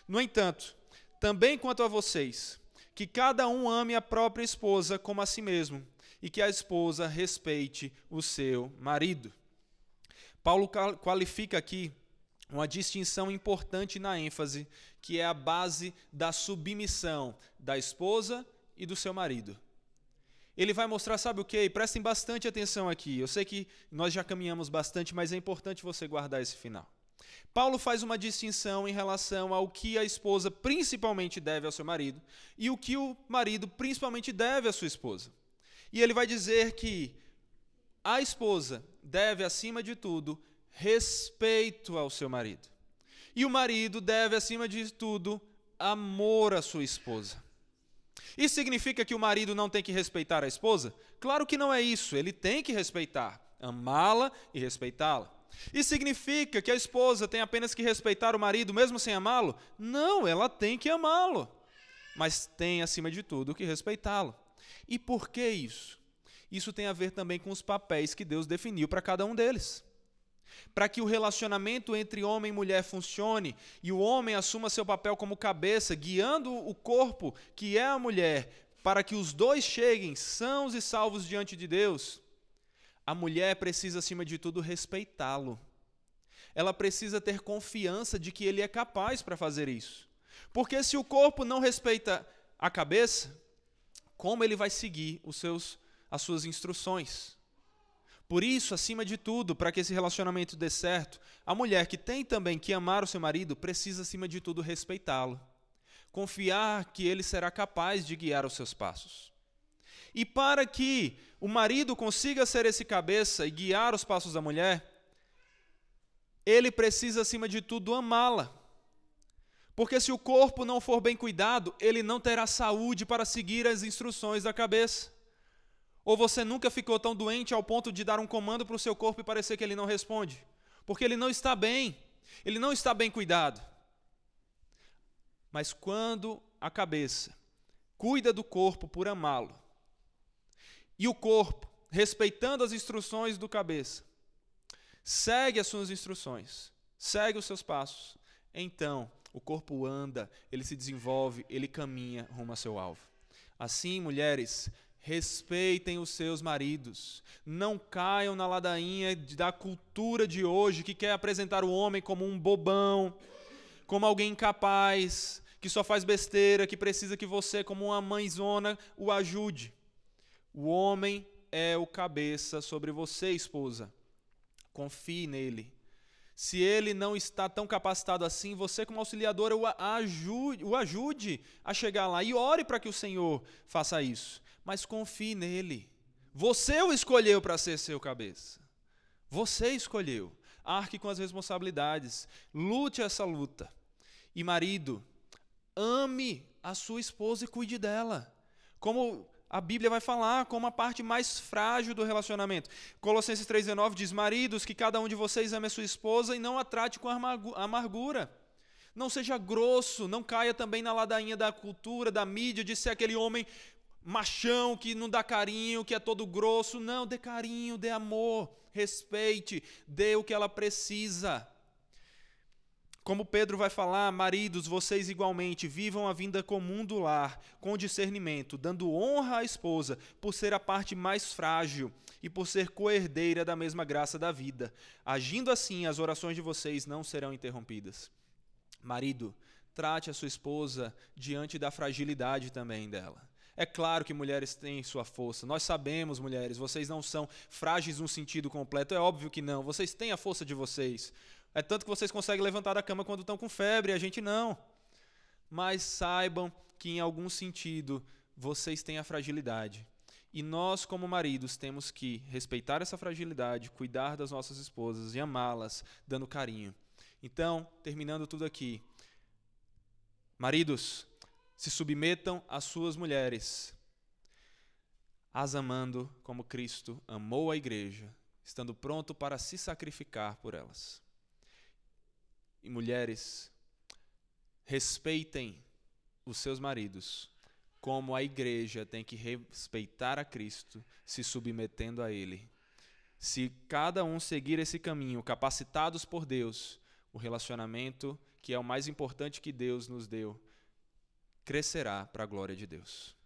No entanto, também quanto a vocês, que cada um ame a própria esposa como a si mesmo, e que a esposa respeite o seu marido. Paulo qualifica aqui uma distinção importante na ênfase, que é a base da submissão da esposa e do seu marido. Ele vai mostrar, sabe o que? Prestem bastante atenção aqui. Eu sei que nós já caminhamos bastante, mas é importante você guardar esse final. Paulo faz uma distinção em relação ao que a esposa principalmente deve ao seu marido e o que o marido principalmente deve à sua esposa. E ele vai dizer que a esposa deve, acima de tudo, respeito ao seu marido. E o marido deve, acima de tudo, amor à sua esposa. Isso significa que o marido não tem que respeitar a esposa? Claro que não é isso. Ele tem que respeitar, amá-la e respeitá-la. Isso significa que a esposa tem apenas que respeitar o marido mesmo sem amá-lo? Não, ela tem que amá-lo. Mas tem, acima de tudo, que respeitá-lo. E por que isso? Isso tem a ver também com os papéis que Deus definiu para cada um deles para que o relacionamento entre homem e mulher funcione e o homem assuma seu papel como cabeça, guiando o corpo, que é a mulher, para que os dois cheguem sãos e salvos diante de Deus, a mulher precisa, acima de tudo, respeitá-lo. Ela precisa ter confiança de que ele é capaz para fazer isso. Porque se o corpo não respeita a cabeça, como ele vai seguir os seus, as suas instruções. Por isso, acima de tudo, para que esse relacionamento dê certo, a mulher que tem também que amar o seu marido precisa, acima de tudo, respeitá-lo. Confiar que ele será capaz de guiar os seus passos. E para que o marido consiga ser esse cabeça e guiar os passos da mulher, ele precisa, acima de tudo, amá-la. Porque se o corpo não for bem cuidado, ele não terá saúde para seguir as instruções da cabeça. Ou você nunca ficou tão doente ao ponto de dar um comando para o seu corpo e parecer que ele não responde? Porque ele não está bem, ele não está bem cuidado. Mas quando a cabeça cuida do corpo por amá-lo, e o corpo, respeitando as instruções do cabeça, segue as suas instruções, segue os seus passos, então o corpo anda, ele se desenvolve, ele caminha rumo ao seu alvo. Assim, mulheres, respeitem os seus maridos. Não caiam na ladainha da cultura de hoje que quer apresentar o homem como um bobão, como alguém incapaz, que só faz besteira, que precisa que você, como uma mãezona, o ajude. O homem é o cabeça sobre você, esposa. Confie nele. Se ele não está tão capacitado assim, você, como auxiliadora, o ajude, o ajude a chegar lá e ore para que o Senhor faça isso. Mas confie nele. Você o escolheu para ser seu cabeça. Você escolheu. Arque com as responsabilidades. Lute essa luta. E marido, ame a sua esposa e cuide dela. Como a Bíblia vai falar como a parte mais frágil do relacionamento. Colossenses 3,19 diz: Maridos, que cada um de vocês ame a sua esposa e não a trate com amargura. Não seja grosso, não caia também na ladainha da cultura, da mídia, de ser aquele homem machão que não dá carinho, que é todo grosso. Não, dê carinho, dê amor, respeite, dê o que ela precisa. Como Pedro vai falar, maridos, vocês igualmente vivam a vinda comum do lar, com discernimento, dando honra à esposa, por ser a parte mais frágil e por ser coerdeira da mesma graça da vida. Agindo assim, as orações de vocês não serão interrompidas. Marido, trate a sua esposa diante da fragilidade também dela. É claro que mulheres têm sua força. Nós sabemos, mulheres, vocês não são frágeis no sentido completo. É óbvio que não. Vocês têm a força de vocês. É tanto que vocês conseguem levantar da cama quando estão com febre, a gente não. Mas saibam que, em algum sentido, vocês têm a fragilidade. E nós, como maridos, temos que respeitar essa fragilidade, cuidar das nossas esposas e amá-las, dando carinho. Então, terminando tudo aqui, maridos, se submetam às suas mulheres, as amando como Cristo amou a igreja, estando pronto para se sacrificar por elas. E mulheres, respeitem os seus maridos, como a igreja tem que respeitar a Cristo, se submetendo a Ele. Se cada um seguir esse caminho, capacitados por Deus, o relacionamento, que é o mais importante que Deus nos deu, crescerá para a glória de Deus.